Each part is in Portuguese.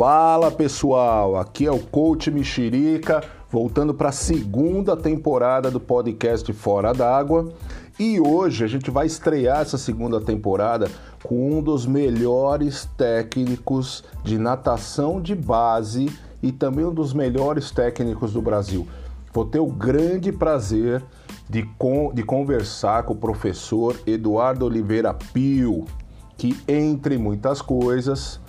Fala pessoal, aqui é o Coach Mexerica, voltando para a segunda temporada do podcast Fora d'Água. E hoje a gente vai estrear essa segunda temporada com um dos melhores técnicos de natação de base e também um dos melhores técnicos do Brasil. Vou ter o grande prazer de, con de conversar com o professor Eduardo Oliveira Pio, que, entre muitas coisas,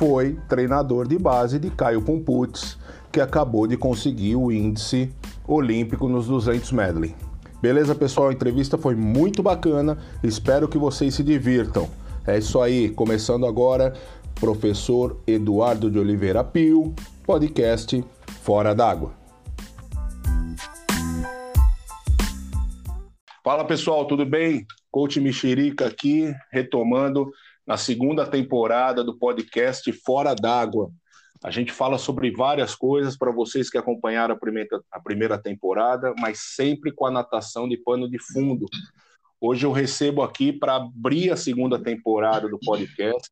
foi treinador de base de Caio Pumputz, que acabou de conseguir o índice olímpico nos 200 medley. Beleza, pessoal? A entrevista foi muito bacana. Espero que vocês se divirtam. É isso aí, começando agora, professor Eduardo de Oliveira Pio, podcast Fora d'Água. Fala pessoal, tudo bem? Coach Mexerica aqui, retomando na segunda temporada do podcast Fora d'Água. A gente fala sobre várias coisas para vocês que acompanharam a primeira, a primeira temporada, mas sempre com a natação de pano de fundo. Hoje eu recebo aqui para abrir a segunda temporada do podcast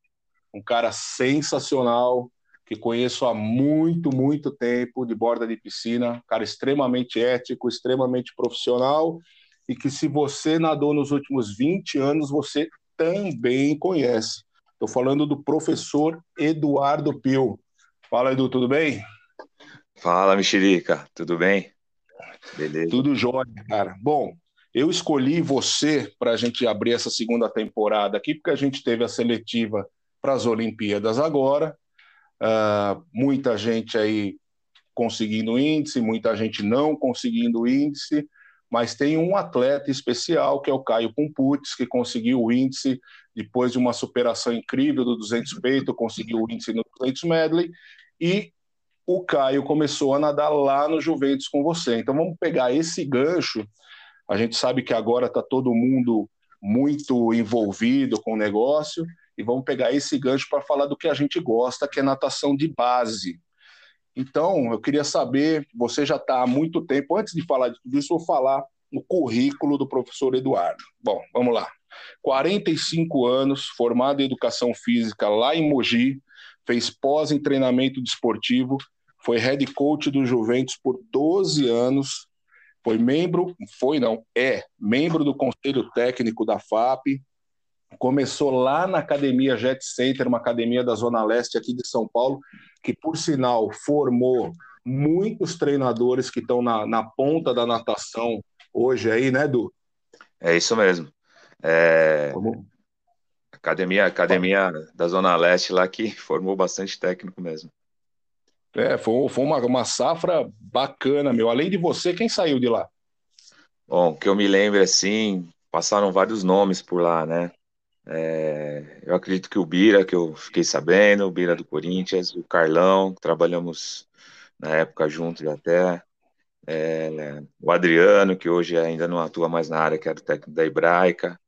um cara sensacional que conheço há muito, muito tempo de borda de piscina, cara extremamente ético, extremamente profissional e que se você nadou nos últimos 20 anos, você também conhece. Estou falando do professor Eduardo Pio. Fala, Edu, tudo bem? Fala, Mexerica, tudo bem? Beleza. Tudo jóia, cara. Bom, eu escolhi você para a gente abrir essa segunda temporada aqui, porque a gente teve a seletiva para as Olimpíadas agora. Uh, muita gente aí conseguindo índice, muita gente não conseguindo índice mas tem um atleta especial, que é o Caio Pumputz, que conseguiu o índice depois de uma superação incrível do 200 peito, conseguiu o índice no 200 medley, e o Caio começou a nadar lá no Juventus com você. Então vamos pegar esse gancho, a gente sabe que agora está todo mundo muito envolvido com o negócio, e vamos pegar esse gancho para falar do que a gente gosta, que é natação de base. Então, eu queria saber, você já está há muito tempo, antes de falar de tudo isso, vou falar no currículo do professor Eduardo. Bom, vamos lá. 45 anos, formado em educação física lá em Mogi, fez pós em treinamento desportivo, foi head coach do Juventus por 12 anos, foi membro, foi não, é membro do conselho técnico da FAP, começou lá na Academia Jet Center, uma academia da Zona Leste aqui de São Paulo, que, por sinal, formou muitos treinadores que estão na, na ponta da natação hoje aí, né, Edu? É isso mesmo. É... Academia, academia da Zona Leste lá que formou bastante técnico mesmo. É, foi, foi uma, uma safra bacana, meu. Além de você, quem saiu de lá? Bom, que eu me lembro assim, passaram vários nomes por lá, né? É, eu acredito que o Bira, que eu fiquei sabendo, o Bira do Corinthians, o Carlão, trabalhamos na época juntos até, é, o Adriano, que hoje ainda não atua mais na área, que era o técnico da Hebraica,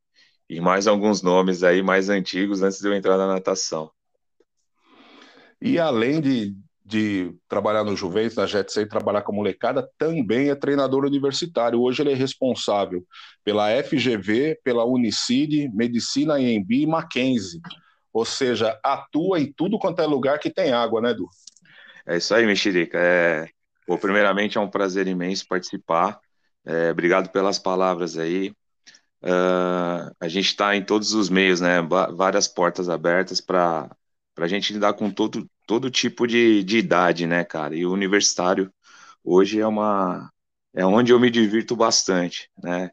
e mais alguns nomes aí mais antigos antes de eu entrar na natação. E além de, de trabalhar no Juventus, na Jet trabalhar com molecada, também é treinador universitário. Hoje ele é responsável pela FGV, pela Unicid, Medicina IMB e Mackenzie. Ou seja, atua em tudo quanto é lugar que tem água, né, Edu? É isso aí, Mexerica. É... Bom, primeiramente é um prazer imenso participar. É, obrigado pelas palavras aí. Uh, a gente está em todos os meios, né? Várias portas abertas para a gente lidar com todo, todo tipo de, de idade, né, cara? E o universitário hoje é uma é onde eu me divirto bastante, né?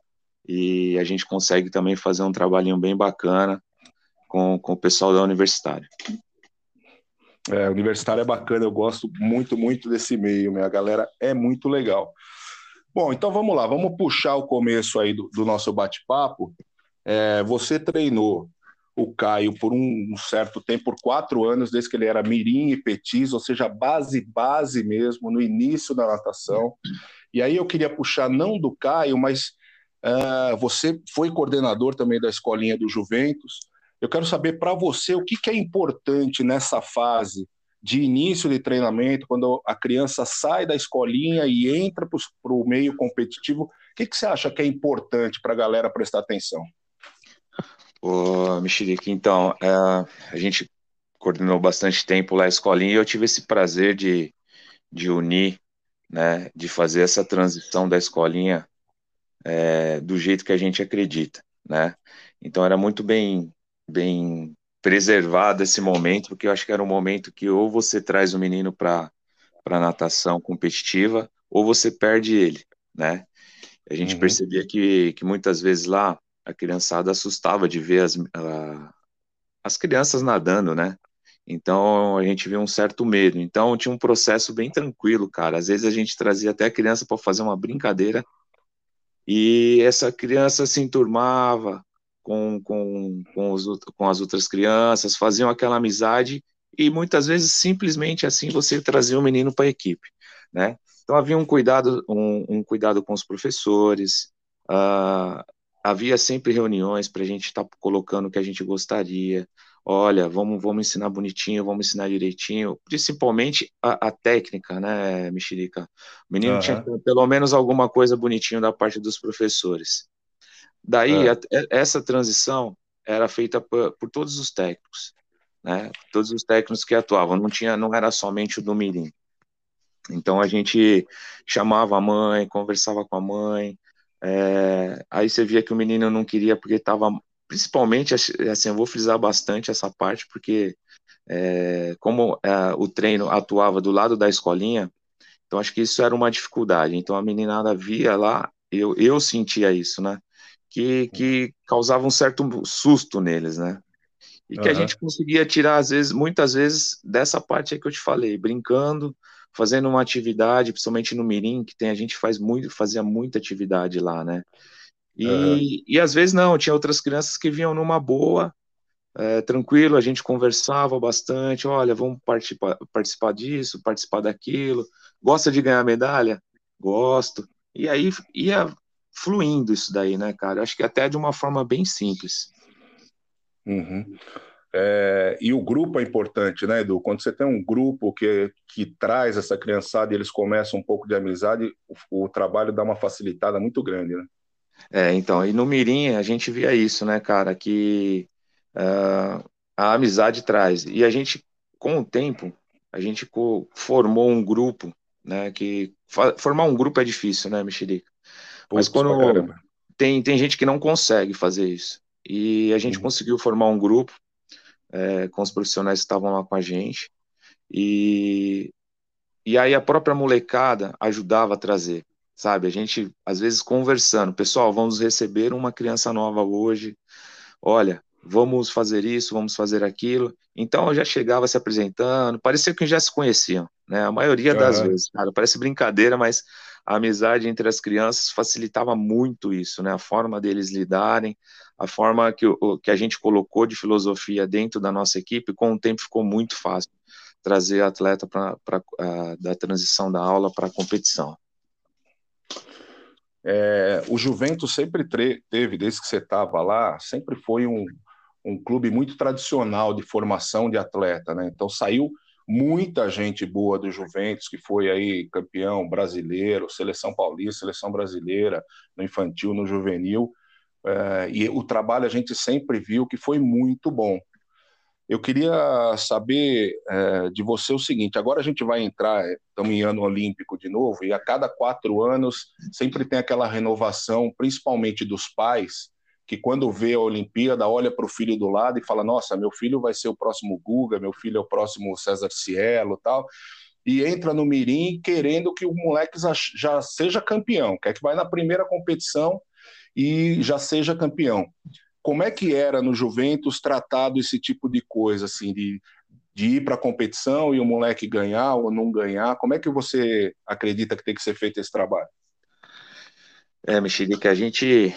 E a gente consegue também fazer um trabalhinho bem bacana com, com o pessoal da universitária. É, universitário é bacana, eu gosto muito, muito desse meio, minha galera é muito legal. Bom, então vamos lá, vamos puxar o começo aí do, do nosso bate-papo. É, você treinou o Caio por um certo tempo, por quatro anos, desde que ele era mirim e petis, ou seja, base, base mesmo, no início da natação. E aí eu queria puxar não do Caio, mas uh, você foi coordenador também da escolinha do Juventus. Eu quero saber para você o que, que é importante nessa fase de início de treinamento, quando a criança sai da escolinha e entra para o meio competitivo, o que, que você acha que é importante para a galera prestar atenção? Ô, Mexerica, então, é, a gente coordenou bastante tempo lá a escolinha e eu tive esse prazer de, de unir, né, de fazer essa transição da escolinha é, do jeito que a gente acredita, né? Então era muito bem, bem preservado esse momento, porque eu acho que era um momento que ou você traz o menino para para natação competitiva ou você perde ele, né? A gente uhum. percebia que, que muitas vezes lá a criançada assustava de ver as, as crianças nadando, né? Então a gente viu um certo medo. Então tinha um processo bem tranquilo, cara. Às vezes a gente trazia até a criança para fazer uma brincadeira e essa criança se enturmava com, com, com, os, com as outras crianças, faziam aquela amizade e muitas vezes simplesmente assim você trazia o menino para a equipe, né? Então havia um cuidado, um, um cuidado com os professores, uh, havia sempre reuniões para a gente estar tá colocando o que a gente gostaria. Olha, vamos, vamos ensinar bonitinho, vamos ensinar direitinho, principalmente a, a técnica, né, Mexerica? O menino uhum. tinha pelo menos alguma coisa bonitinho da parte dos professores. Daí, a, essa transição era feita por, por, todos os técnicos, né? Todos os técnicos que atuavam, não tinha, não era somente o do Mirim. Então a gente chamava a mãe, conversava com a mãe, é, aí você via que o menino não queria porque estava, principalmente, assim, eu vou frisar bastante essa parte, porque é, como é, o treino atuava do lado da escolinha, então acho que isso era uma dificuldade. Então a meninada via lá, eu, eu sentia isso, né? Que, que causava um certo susto neles, né? E que uhum. a gente conseguia tirar, às vezes, muitas vezes, dessa parte aí que eu te falei, brincando, fazendo uma atividade, principalmente no Mirim, que tem a gente faz muito, fazia muita atividade lá, né? E, uhum. e às vezes não, tinha outras crianças que vinham numa boa, é, tranquilo, a gente conversava bastante, olha, vamos participar, participar disso, participar daquilo, gosta de ganhar medalha? Gosto. E aí ia fluindo isso daí, né, cara? Acho que até de uma forma bem simples. Uhum. É, e o grupo é importante, né, Edu? Quando você tem um grupo que, que traz essa criançada e eles começam um pouco de amizade, o, o trabalho dá uma facilitada muito grande, né? É, então, e no Mirim a gente via isso, né, cara, que uh, a amizade traz. E a gente, com o tempo, a gente formou um grupo, né, que formar um grupo é difícil, né, Mexerica? Mas quando tem, tem gente que não consegue fazer isso. E a gente uhum. conseguiu formar um grupo é, com os profissionais que estavam lá com a gente. E, e aí a própria molecada ajudava a trazer, sabe? A gente, às vezes, conversando, pessoal, vamos receber uma criança nova hoje, olha, vamos fazer isso, vamos fazer aquilo. Então eu já chegava se apresentando, parecia que já se conheciam, né? A maioria das uhum. vezes, cara, parece brincadeira, mas a amizade entre as crianças facilitava muito isso, né? A forma deles lidarem, a forma que, o, que a gente colocou de filosofia dentro da nossa equipe, com o tempo ficou muito fácil trazer atleta para uh, da transição da aula para a competição. É, o Juventus sempre teve, desde que você estava lá, sempre foi um, um clube muito tradicional de formação de atleta, né? Então saiu muita gente boa do Juventus, que foi aí campeão brasileiro, seleção paulista, seleção brasileira, no infantil, no juvenil. É, e o trabalho a gente sempre viu que foi muito bom. Eu queria saber é, de você o seguinte: agora a gente vai entrar, estamos em ano olímpico de novo, e a cada quatro anos sempre tem aquela renovação, principalmente dos pais, que quando vê a Olimpíada olha para o filho do lado e fala: Nossa, meu filho vai ser o próximo Guga, meu filho é o próximo César Cielo tal. E entra no Mirim querendo que o moleque já seja campeão, quer que vai na primeira competição e já seja campeão. Como é que era no Juventus tratado esse tipo de coisa, assim, de, de ir para a competição e o moleque ganhar ou não ganhar? Como é que você acredita que tem que ser feito esse trabalho? É, Mexerica, a gente,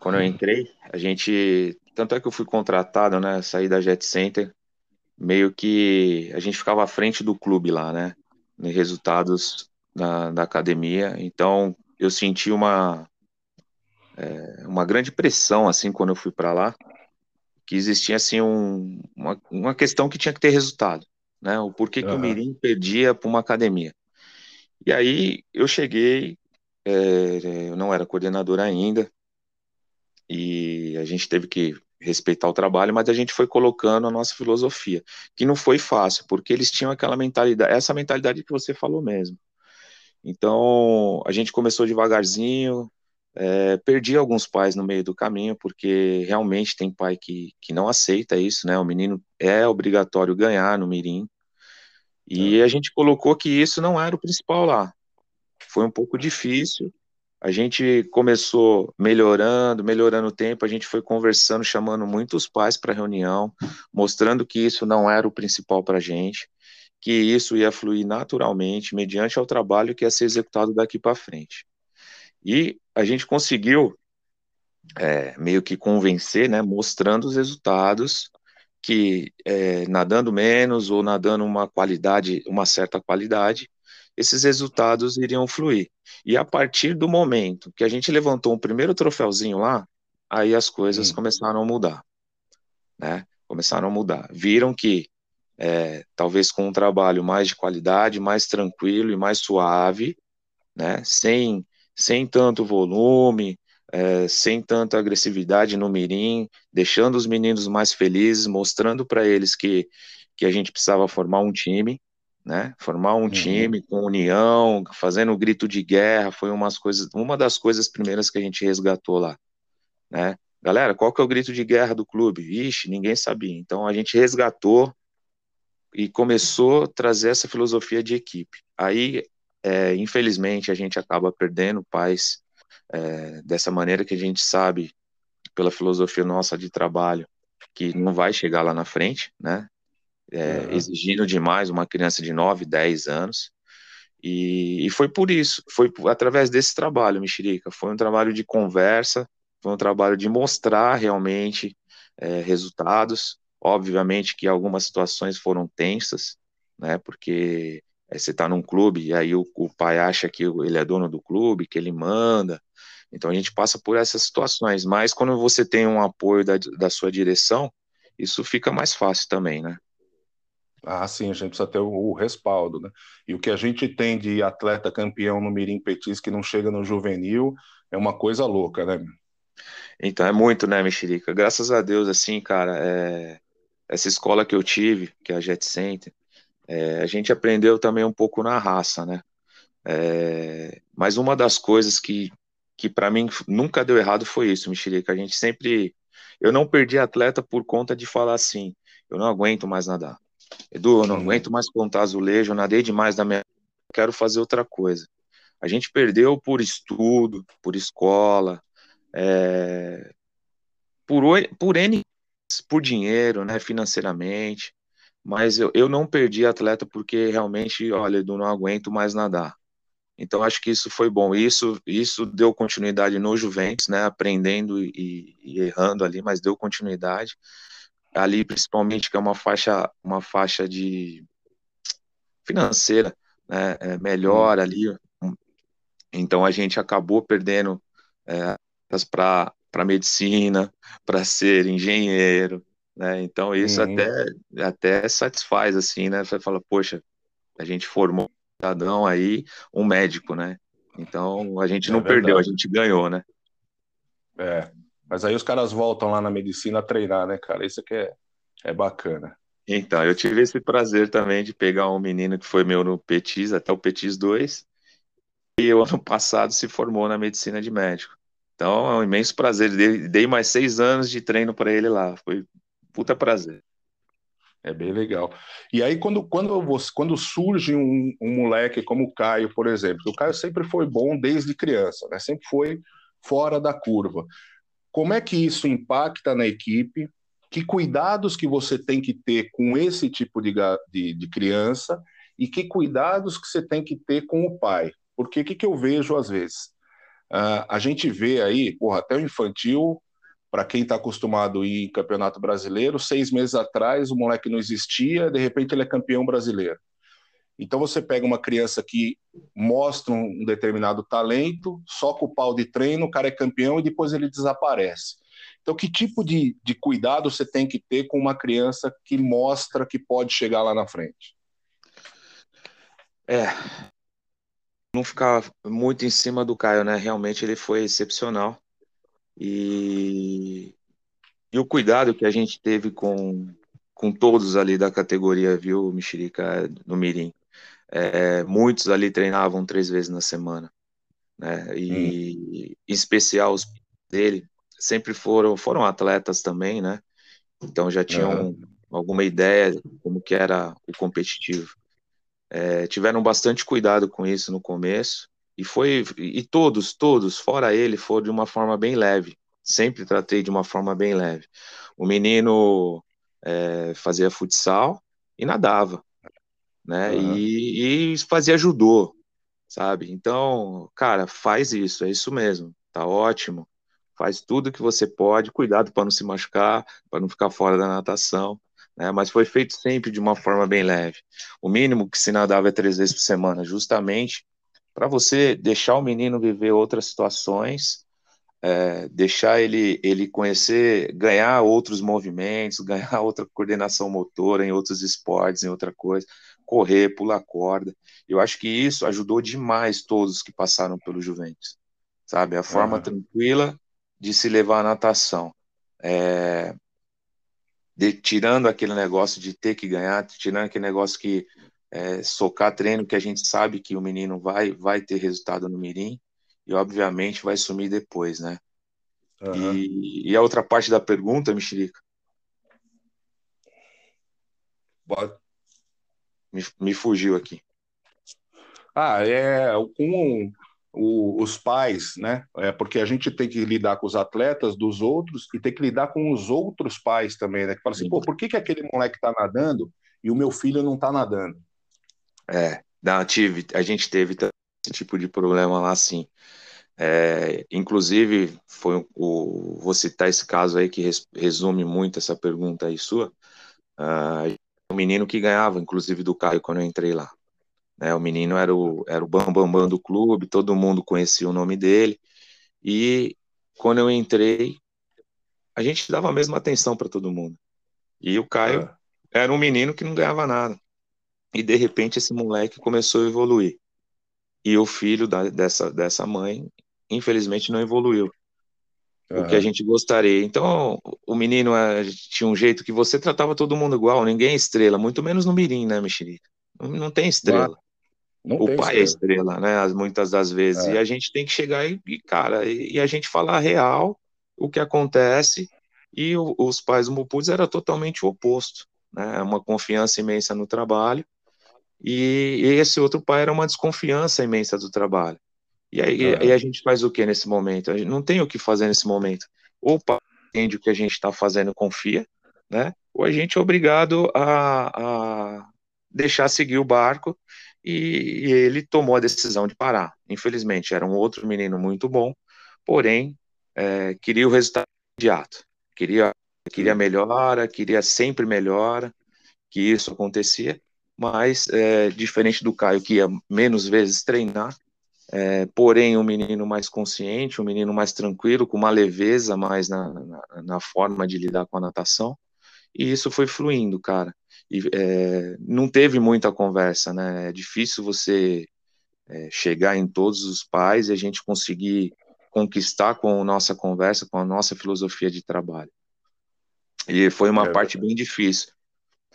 quando eu entrei, a gente, tanto é que eu fui contratado, né, saí da Jet Center, meio que a gente ficava à frente do clube lá, né, em resultados da, da academia, então eu senti uma, é, uma grande pressão, assim, quando eu fui para lá, que existia, assim, um, uma, uma questão que tinha que ter resultado, né, o porquê uhum. que o Mirim perdia para uma academia. E aí eu cheguei é, eu não era coordenador ainda, e a gente teve que respeitar o trabalho, mas a gente foi colocando a nossa filosofia, que não foi fácil, porque eles tinham aquela mentalidade, essa mentalidade que você falou mesmo. Então, a gente começou devagarzinho, é, perdi alguns pais no meio do caminho, porque realmente tem pai que, que não aceita isso, né? O menino é obrigatório ganhar no Mirim. E é. a gente colocou que isso não era o principal lá. Foi um pouco difícil. A gente começou melhorando, melhorando o tempo, a gente foi conversando, chamando muitos pais para reunião, mostrando que isso não era o principal para a gente, que isso ia fluir naturalmente, mediante ao trabalho que ia ser executado daqui para frente. E a gente conseguiu é, meio que convencer, né, mostrando os resultados que é, nadando menos ou nadando uma qualidade, uma certa qualidade, esses resultados iriam fluir. E a partir do momento que a gente levantou um primeiro troféuzinho lá, aí as coisas hum. começaram a mudar, né? Começaram a mudar. Viram que é, talvez com um trabalho mais de qualidade, mais tranquilo e mais suave, né? Sem sem tanto volume, é, sem tanta agressividade no mirim, deixando os meninos mais felizes, mostrando para eles que, que a gente precisava formar um time, né? Formar um uhum. time com união, fazendo o grito de guerra, foi umas coisas, uma das coisas primeiras que a gente resgatou lá, né? Galera, qual que é o grito de guerra do clube? Ixi, ninguém sabia. Então a gente resgatou e começou a trazer essa filosofia de equipe. Aí é, infelizmente, a gente acaba perdendo pais é, dessa maneira que a gente sabe, pela filosofia nossa de trabalho, que não vai chegar lá na frente, né? É, uhum. Exigindo demais uma criança de 9, 10 anos. E, e foi por isso, foi através desse trabalho, Mexerica. Foi um trabalho de conversa, foi um trabalho de mostrar realmente é, resultados. Obviamente que algumas situações foram tensas, né? Porque é, você está num clube e aí o, o, pai acha que ele é dono do clube, que ele manda. Então a gente passa por essas situações, mas quando você tem um apoio da, da sua direção, isso fica mais fácil também, né? Ah, sim, a gente precisa ter o, o, respaldo, né? E o que a gente tem de atleta campeão no Mirim Petis que não chega no juvenil é uma coisa louca, né? Então é muito, né, Mexerica? Graças a Deus, assim, cara, é... essa escola que eu tive, que é a Jet Center, é, a gente aprendeu também um pouco na raça, né? É, mas uma das coisas que, que para mim nunca deu errado foi isso, Mexerica. A gente sempre. Eu não perdi atleta por conta de falar assim: eu não aguento mais nadar. Edu, eu não aguento mais contar azulejo, eu nadei demais da minha. Quero fazer outra coisa. A gente perdeu por estudo, por escola, é, por, por N, por dinheiro, né, financeiramente mas eu, eu não perdi atleta porque realmente, olha, eu não aguento mais nadar. Então acho que isso foi bom. Isso isso deu continuidade no Juventus, né? Aprendendo e, e, errando ali, mas deu continuidade ali, principalmente que é uma faixa uma faixa de financeira, né? É melhor hum. ali. Então a gente acabou perdendo é, para para medicina, para ser engenheiro, né? Então isso uhum. até, até satisfaz, assim, né? Você fala, poxa, a gente formou um cidadão aí, um médico, né? Então a gente é não verdade. perdeu, a gente ganhou, né? É, mas aí os caras voltam lá na medicina a treinar, né, cara? Isso que é, é bacana. Então, eu tive esse prazer também de pegar um menino que foi meu no Petis, até o Petis 2, e o ano passado se formou na medicina de médico. Então, é um imenso prazer. Dei, dei mais seis anos de treino para ele lá. Foi puta prazer. É bem legal. E aí, quando, quando, você, quando surge um, um moleque como o Caio, por exemplo, o Caio sempre foi bom desde criança, né? sempre foi fora da curva. Como é que isso impacta na equipe? Que cuidados que você tem que ter com esse tipo de, de, de criança e que cuidados que você tem que ter com o pai? Porque o que, que eu vejo às vezes? Uh, a gente vê aí, porra, até o infantil para quem está acostumado a ir em campeonato brasileiro, seis meses atrás o moleque não existia, de repente ele é campeão brasileiro. Então você pega uma criança que mostra um determinado talento, soca o pau de treino, o cara é campeão e depois ele desaparece. Então, que tipo de, de cuidado você tem que ter com uma criança que mostra que pode chegar lá na frente? É, não ficar muito em cima do Caio, né? Realmente ele foi excepcional. E e o cuidado que a gente teve com, com todos ali da categoria, viu, Mexerica, no Mirim. É, muitos ali treinavam três vezes na semana, né? E hum. em especial os dele sempre foram foram atletas também, né? Então já tinham uhum. alguma ideia como que era o competitivo. É, tiveram bastante cuidado com isso no começo e foi e todos todos fora ele foram de uma forma bem leve. Sempre tratei de uma forma bem leve. O menino é, fazia futsal e nadava, né? Uhum. E, e fazia judô, sabe? Então, cara, faz isso, é isso mesmo, tá ótimo. Faz tudo que você pode, cuidado para não se machucar, para não ficar fora da natação, né? Mas foi feito sempre de uma forma bem leve. O mínimo que se nadava é três vezes por semana, justamente para você deixar o menino viver outras situações é, deixar ele, ele conhecer, ganhar outros movimentos, ganhar outra coordenação motora em outros esportes, em outra coisa, correr, pular corda. Eu acho que isso ajudou demais todos que passaram pelo Juventus, sabe? A forma uhum. tranquila de se levar a natação. É, de, tirando aquele negócio de ter que ganhar, tirando aquele negócio que é, socar treino que a gente sabe que o menino vai vai ter resultado no mirim, e obviamente vai sumir depois, né? Uhum. E, e, a outra parte da pergunta, Mexerica? Me, me fugiu aqui. Ah, é com os pais, né? É porque a gente tem que lidar com os atletas dos outros e tem que lidar com os outros pais também, né? Que fala assim, Sim. pô, por que, que aquele moleque tá nadando e o meu filho não tá nadando? É, da, tive, a gente teve esse tipo de problema lá, sim. É, inclusive, foi o, vou citar esse caso aí que res, resume muito essa pergunta aí sua. Uh, o menino que ganhava, inclusive do Caio, quando eu entrei lá. Né, o menino era o, era o bambambam bam, bam do clube, todo mundo conhecia o nome dele. E quando eu entrei, a gente dava a mesma atenção para todo mundo. E o Caio ah. era um menino que não ganhava nada. E de repente esse moleque começou a evoluir. E o filho da, dessa, dessa mãe infelizmente não evoluiu uhum. o que a gente gostaria. Então, o menino é, tinha um jeito que você tratava todo mundo igual, ninguém é estrela, muito menos no Mirim, né, Mexerica? Não, não tem estrela. Não o tem pai é estrela. é estrela, né? Muitas das vezes. É. E a gente tem que chegar e, cara, e, a gente falar real o que acontece. E o, os pais do Mupudes era totalmente o oposto, né? Uma confiança imensa no trabalho. E, e esse outro pai era uma desconfiança imensa do trabalho. E aí, aí a gente faz o que nesse momento? A gente não tem o que fazer nesse momento. Ou entende o que a gente está fazendo confia, né? Ou a gente é obrigado a, a deixar seguir o barco e, e, ele tomou a decisão de parar. Infelizmente, era um outro menino muito bom, porém, é, queria o resultado imediato. Queria, queria melhora, queria sempre melhora, que isso acontecia, mas é, diferente do Caio, que ia menos vezes treinar, é, porém um menino mais consciente, um menino mais tranquilo, com uma leveza mais na, na, na forma de lidar com a natação, e isso foi fluindo, cara. E é, não teve muita conversa, né? É difícil você é, chegar em todos os pais e a gente conseguir conquistar com a nossa conversa, com a nossa filosofia de trabalho. E foi uma é parte bem difícil.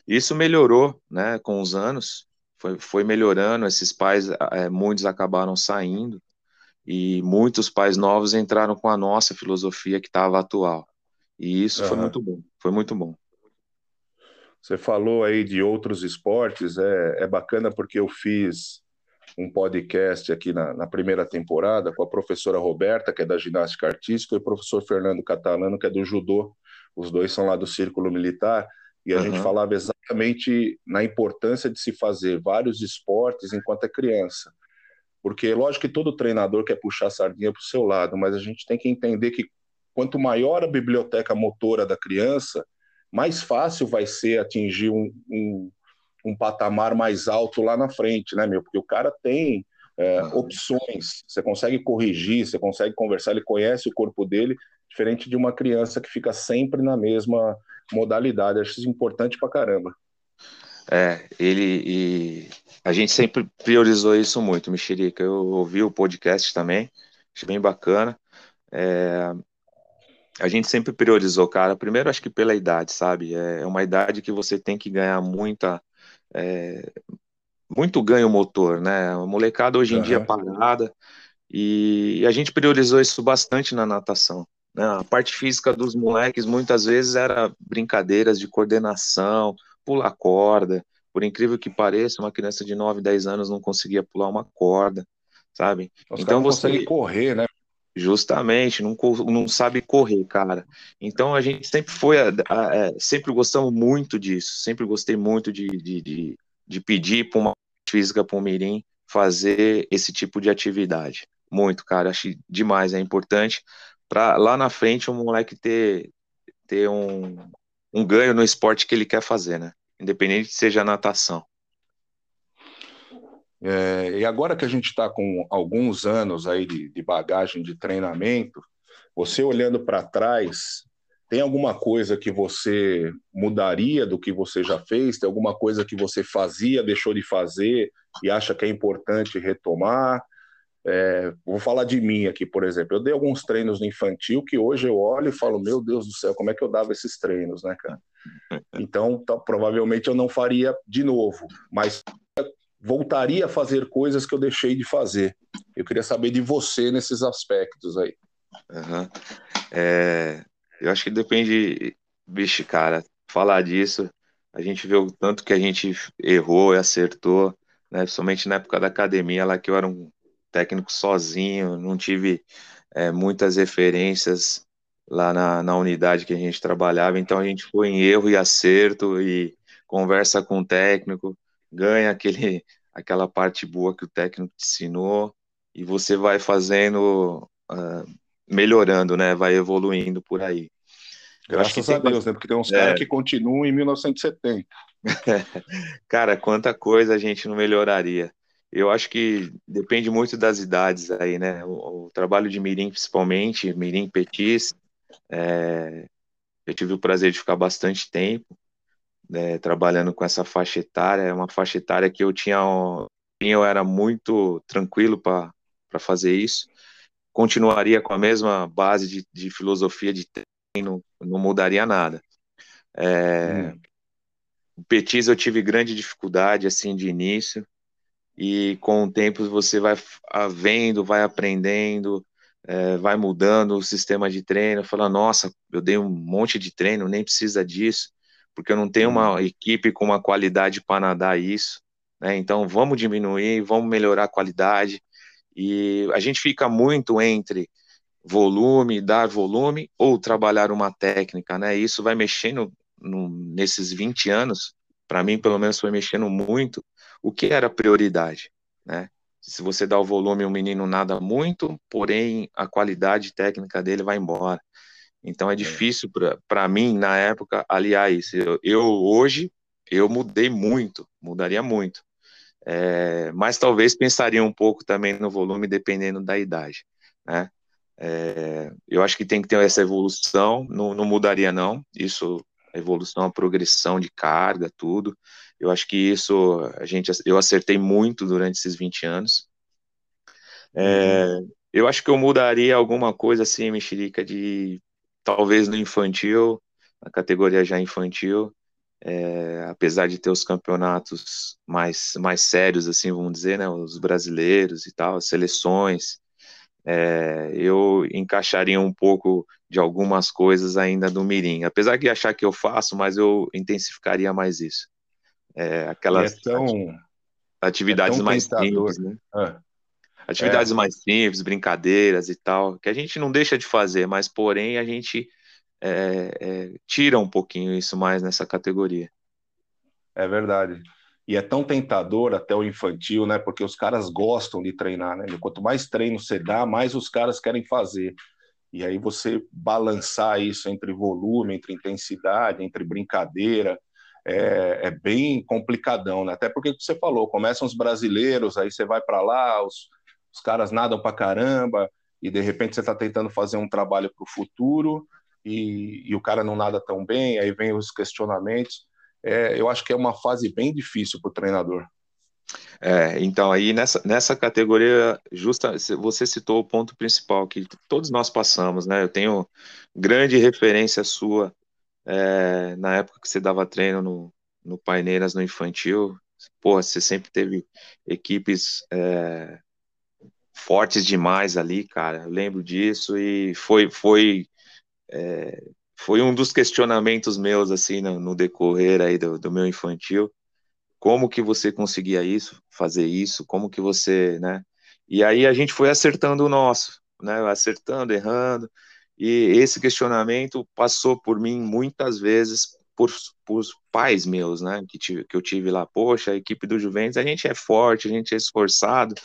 Isso melhorou, né, com os anos, foi, foi melhorando, esses pais, é, muitos acabaram saindo, e muitos pais novos entraram com a nossa filosofia que estava atual. E isso uhum. foi muito bom, foi muito bom. Você falou aí de outros esportes, é, é bacana porque eu fiz um podcast aqui na, na, primeira temporada com a professora Roberta, que é da ginástica artística, e o professor Fernando Catalano, que é do judô. Os dois são lá do Círculo Militar, e a uhum. gente falava exatamente na importância de se fazer vários esportes enquanto é criança. Porque, lógico que todo treinador quer puxar a sardinha para o seu lado, mas a gente tem que entender que quanto maior a biblioteca motora da criança, mais fácil vai ser atingir um, um, um patamar mais alto lá na frente, né, meu? Porque o cara tem é, opções, você consegue corrigir, você consegue conversar, ele conhece o corpo dele, diferente de uma criança que fica sempre na mesma modalidade. Acho isso importante pra caramba. É, ele e a gente sempre priorizou isso muito, Mexerica. Eu ouvi o podcast também, achei bem bacana. É, a gente sempre priorizou, cara. Primeiro, acho que pela idade, sabe? É uma idade que você tem que ganhar muita. É, muito ganho motor, né? A molecada hoje em uhum. dia parada. E a gente priorizou isso bastante na natação. Né? A parte física dos moleques muitas vezes era brincadeiras de coordenação, pular corda. Por incrível que pareça, uma criança de 9, 10 anos não conseguia pular uma corda, sabe? Os então você consegue correr, né? Justamente, não, não sabe correr, cara. Então a gente sempre foi, a, a, é, sempre gostamos muito disso, sempre gostei muito de, de, de, de pedir para uma física para o Mirim fazer esse tipo de atividade. Muito, cara, acho demais, é importante para lá na frente o moleque ter, ter um, um ganho no esporte que ele quer fazer, né? Independente de seja natação. É, e agora que a gente está com alguns anos aí de, de bagagem de treinamento, você olhando para trás, tem alguma coisa que você mudaria do que você já fez? Tem alguma coisa que você fazia, deixou de fazer e acha que é importante retomar? É, vou falar de mim aqui, por exemplo. Eu dei alguns treinos no infantil que hoje eu olho e falo: Meu Deus do céu, como é que eu dava esses treinos, né, cara? Então, tá, provavelmente eu não faria de novo, mas voltaria a fazer coisas que eu deixei de fazer. Eu queria saber de você nesses aspectos aí. Uhum. É, eu acho que depende, bicho, cara, falar disso, a gente vê o tanto que a gente errou e acertou, né, somente na época da academia, lá que eu era um técnico sozinho, não tive é, muitas referências lá na, na unidade que a gente trabalhava, então a gente foi em erro e acerto e conversa com o técnico, ganha aquele, aquela parte boa que o técnico te ensinou e você vai fazendo, uh, melhorando, né? Vai evoluindo por aí. Graças a Deus, né? Porque tem uns é... caras que continuam em 1970. cara, quanta coisa a gente não melhoraria. Eu acho que depende muito das idades aí, né? O, o trabalho de Mirim, principalmente, Mirim Petis, é... eu tive o prazer de ficar bastante tempo né, trabalhando com essa faixa etária. É uma faixa etária que eu tinha, eu era muito tranquilo para fazer isso. Continuaria com a mesma base de, de filosofia de treino, não mudaria nada. É, hum. O Petis eu tive grande dificuldade assim de início e com o tempo você vai vendo, vai aprendendo, é, vai mudando o sistema de treino, fala, nossa, eu dei um monte de treino, nem precisa disso porque eu não tenho uma uhum. equipe com uma qualidade para nadar isso. Né? Então, vamos diminuir, vamos melhorar a qualidade. E a gente fica muito entre volume, dar volume ou trabalhar uma técnica, né? Isso vai mexendo no, nesses 20 anos, para mim, pelo menos, foi mexendo muito o que era prioridade, né? Se você dá o volume, o menino nada muito, porém a qualidade técnica dele vai embora. Então é, difícil para mim, na época, aliar isso. Eu, eu, hoje, eu mudei muito, mudaria muito. É, mas talvez pensaria um pouco também no volume, dependendo da idade. Né? É, eu acho que tem que ter essa evolução, não, não mudaria não, isso, a evolução, a progressão de carga, tudo. Eu acho que isso, a gente, eu acertei muito durante esses 20 anos. É, uhum. eu acho que eu mudaria alguma coisa assim, mexerica, de talvez no infantil, na categoria já infantil, é, apesar de ter os campeonatos mais, mais sérios, assim, vamos dizer, né, os brasileiros e tal, as seleções, é, eu encaixaria um pouco de algumas coisas ainda do Mirim, apesar de achar que eu faço, mas eu intensificaria mais isso. É, aquelas é tão, atividades é mais tentador. simples, né? Ah. Atividades é. mais simples, brincadeiras e tal, que a gente não deixa de fazer, mas porém a gente é, é, tira um pouquinho isso mais nessa categoria. É verdade. E é tão tentador até o infantil, né? Porque os caras gostam de treinar, né? Quanto mais treino você dá, mais os caras querem fazer. E aí você balançar isso entre volume, entre intensidade, entre brincadeira, é, é bem complicadão, né? Até porque você falou, começam os brasileiros, aí você vai para lá, os, os caras nadam para caramba, e de repente você está tentando fazer um trabalho para o futuro, e, e, o cara não nada tão bem, aí vem os questionamentos. É, eu acho que é uma fase bem difícil para o treinador. É, então aí nessa, nessa categoria justa você citou o ponto principal que todos nós passamos, né? Eu tenho grande referência sua é, na época que você dava treino no, no Paineiras no infantil. Pô, você sempre teve equipes é, fortes demais ali, cara. Eu lembro disso e foi foi é, foi um dos questionamentos meus assim no, no decorrer aí do, do, meu infantil. Como que você conseguia isso, fazer isso? Como que você, né? E aí a gente foi acertando o nosso, né? Acertando, errando. E esse questionamento passou por mim muitas vezes por, por pais meus, né? Que, tive, que eu tive lá, poxa, a equipe do Juventus, a gente é forte, a gente é esforçado,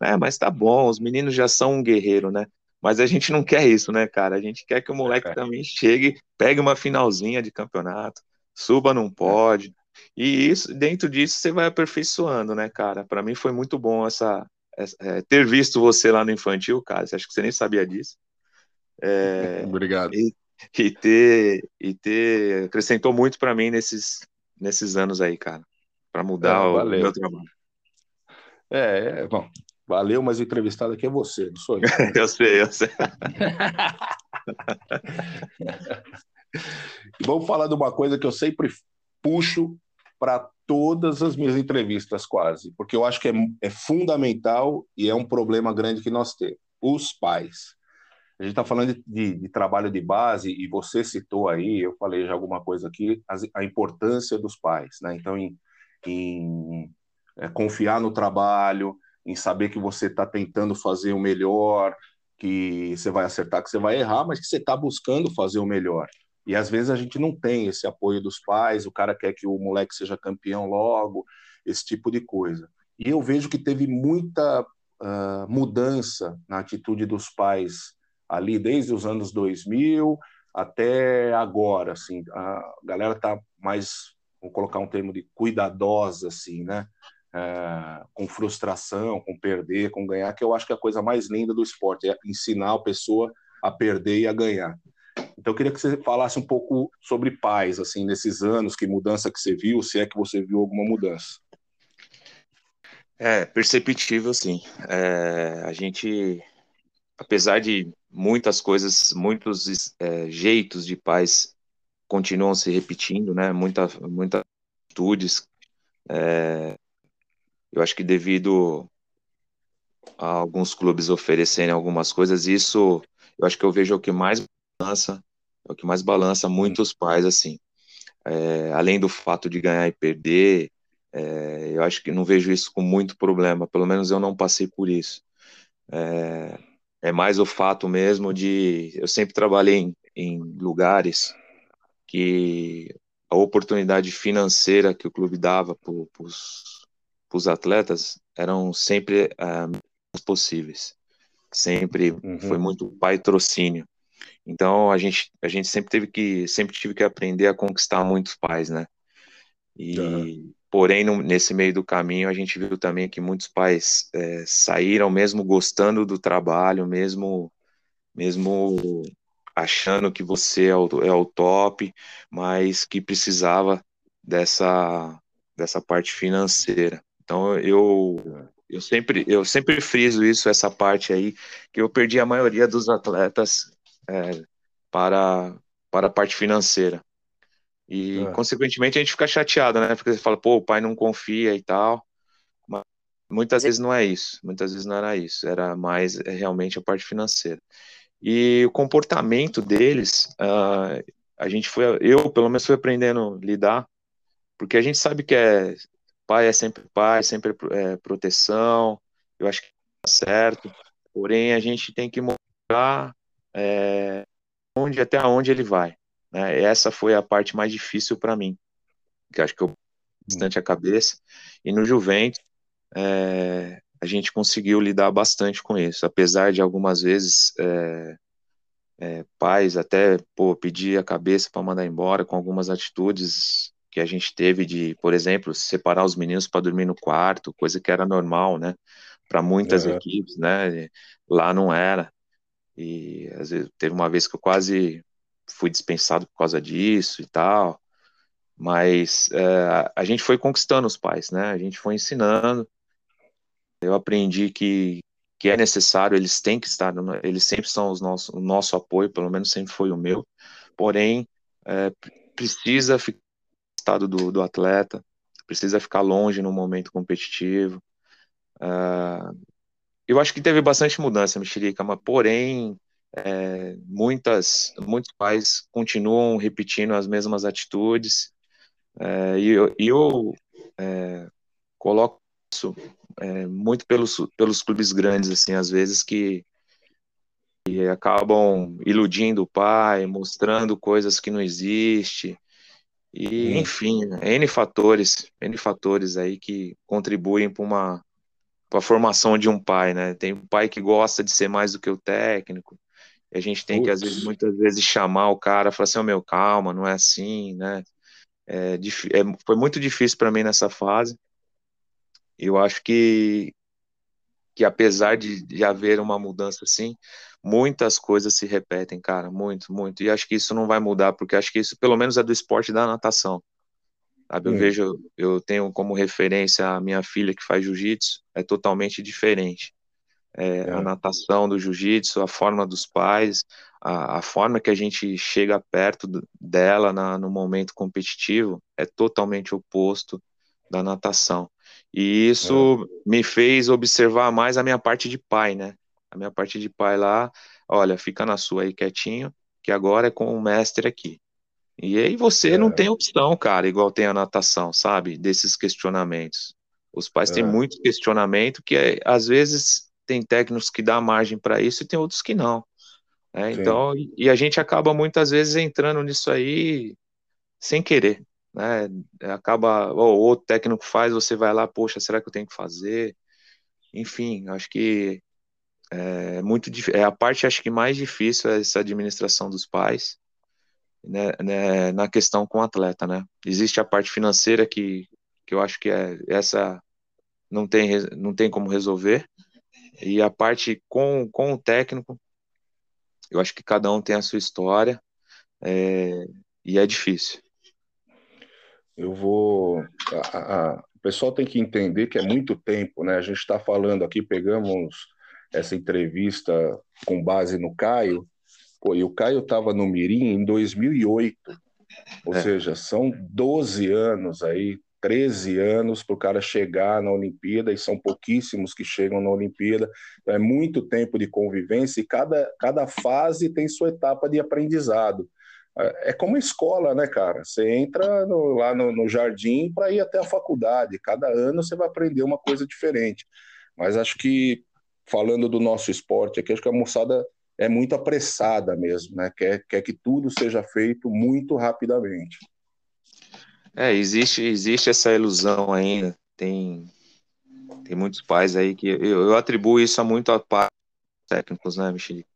né? Mas tá bom, os meninos já são um guerreiro, né? Mas a gente não quer isso, né, cara? A gente quer que o moleque é. também chegue, pegue uma finalzinha de campeonato, suba num pódio. E isso, dentro disso, você vai aperfeiçoando, né, cara? Para mim foi muito bom essa, essa é, ter visto você lá no infantil, cara. Acho que você nem sabia disso. É, Obrigado. E, e, ter e ter acrescentou muito para mim nesses nesses anos aí, cara, para mudar é, o meu trabalho. É, é, bom, Valeu, mas o entrevistado aqui é você, não sou eu. eu sei, eu sei. e vamos falar de uma coisa que eu sempre puxo para todas as minhas entrevistas, quase, porque eu acho que é, é, fundamental e é um problema grande que nós temos. Os pais. A gente está falando de, de, trabalho de base e você citou aí, eu falei já alguma coisa aqui, a, a importância dos pais, né? Então, em, em é, confiar no trabalho, em saber que você está tentando fazer o melhor, que você vai acertar, que você vai errar, mas que você está buscando fazer o melhor. E às vezes a gente não tem esse apoio dos pais, o cara quer que o moleque seja campeão logo, esse tipo de coisa. E eu vejo que teve muita uh, mudança na atitude dos pais ali desde os anos 2000 até agora, assim, a galera tá mais, vou colocar um termo de cuidadosa, assim, né? é, com frustração, com perder, com ganhar, que eu acho que é a coisa mais linda do esporte, é ensinar a pessoa a perder e a ganhar. Então eu queria que você falasse um pouco sobre pais, assim, nesses anos, que mudança que você viu, se é que você viu alguma mudança. É perceptível, sim. É, a gente, apesar de muitas coisas, muitos é, jeitos de pais continuam se repetindo, né? Muita, muitas atitudes, é, eu acho que devido a alguns clubes oferecerem algumas coisas, isso eu acho que eu vejo o que mais balança, é o que mais balança muitos pais assim. É, além do fato de ganhar e perder, é, eu acho que não vejo isso com muito problema. Pelo menos eu não passei por isso. É, é mais o fato mesmo de eu sempre trabalhei em, em lugares que a oportunidade financeira que o clube dava para os atletas eram sempre uh, possíveis. Sempre uhum. foi muito patrocínio. Então a gente a gente sempre teve que sempre tive que aprender a conquistar muitos pais, né? E uhum. Porém no, nesse meio do caminho a gente viu também que muitos pais é, saíram mesmo gostando do trabalho, mesmo mesmo achando que você é o, é o top, mas que precisava dessa dessa parte financeira. Então eu eu sempre eu sempre friso isso essa parte aí que eu perdi a maioria dos atletas é, para para a parte financeira e é. consequentemente a gente fica chateado, né? Porque você fala, pô, o pai não confia e tal. Mas muitas vezes não é isso. Muitas vezes não era isso. Era mais é, realmente a parte financeira. E o comportamento deles, uh, a gente foi, eu pelo menos fui aprendendo a lidar, porque a gente sabe que é pai é sempre pai, sempre é, proteção, eu acho que tá certo, porém a gente tem que mostrar é, onde, até onde ele vai. Né? Essa foi a parte mais difícil para mim, que acho que eu bastante a cabeça, e no Juventus é, a gente conseguiu lidar bastante com isso, apesar de algumas vezes é, é, pais até pô, pedir a cabeça para mandar embora com algumas atitudes que a gente teve de, por exemplo, separar os meninos para dormir no quarto, coisa que era normal, né? Para muitas equipes, né? Lá não era. E às vezes teve uma vez que eu quase fui dispensado por causa disso e tal. Mas é, a gente foi conquistando os pais, né? A gente foi ensinando. Eu aprendi que, que é necessário, eles têm que estar, eles sempre são os nosso, o nosso apoio, pelo menos sempre foi o meu. Porém, é, precisa ficar estado do, do atleta, precisa ficar longe no momento competitivo. Uh, eu acho que teve bastante mudança, Mexerica, mas porém é, muitas, muitos pais continuam repetindo as mesmas atitudes. É, e eu, eu é, coloco isso é, muito pelos, pelos clubes grandes, assim, às vezes que, que acabam iludindo o pai, mostrando coisas que não existem, e, enfim, N fatores, N fatores aí que contribuem para uma para a formação de um pai, né? Tem um pai que gosta de ser mais do que o técnico, e a gente tem Putz. que, às vezes, muitas vezes, chamar o cara, falar assim, oh, meu, calma, não é assim, né? É, é, foi muito difícil para mim nessa fase. Eu acho que, que apesar de, de haver uma mudança assim, muitas coisas se repetem, cara, muito, muito. E acho que isso não vai mudar, porque acho que isso, pelo menos, é do esporte da natação. Sabe, eu vejo, eu tenho como referência a minha filha que faz jiu-jitsu, é totalmente diferente. É, é. A natação do jiu-jitsu, a forma dos pais, a, a, forma que a gente chega perto dela na, no momento competitivo é totalmente oposto da natação. E isso é. me fez observar mais a minha parte de pai, né? A minha parte de pai lá, olha, fica na sua aí quietinho, que agora é com o mestre aqui. E aí você é. não tem opção, cara, igual tem a natação, sabe? Desses questionamentos. Os pais é. têm muito questionamento que às vezes tem técnicos que dá margem para isso e tem outros que não. Né? Então, e a gente acaba muitas vezes entrando nisso aí sem querer. Né? Acaba, o outro técnico faz, você vai lá, poxa, será que eu tenho que fazer? Enfim, acho que é muito é a parte acho que mais difícil é essa administração dos pais né, né, na questão com o atleta né existe a parte financeira que, que eu acho que é essa não tem não tem como resolver e a parte com, com o técnico eu acho que cada um tem a sua história é, e é difícil. Eu vou a, a, o pessoal tem que entender que é muito tempo né? A gente está falando aqui pegamos essa entrevista com base no Caio, pô, e o Caio estava no Mirim em 2008, ou é. seja, são 12 anos aí, 13 anos para o cara chegar na Olimpíada, e são pouquíssimos que chegam na Olimpíada, então é muito tempo de convivência e cada, cada fase tem sua etapa de aprendizado. É, é como escola, né, cara? Você entra no, lá no, no jardim para ir até a faculdade, cada ano você vai aprender uma coisa diferente. Mas acho que falando do nosso esporte aqui, acho que a moçada é muito apressada mesmo, né? Quer, quer que tudo seja feito muito rapidamente. É, existe, existe essa ilusão ainda. Tem, tem muitos pais aí que eu, eu atribuo isso a muito a pais técnicos, né, Michele?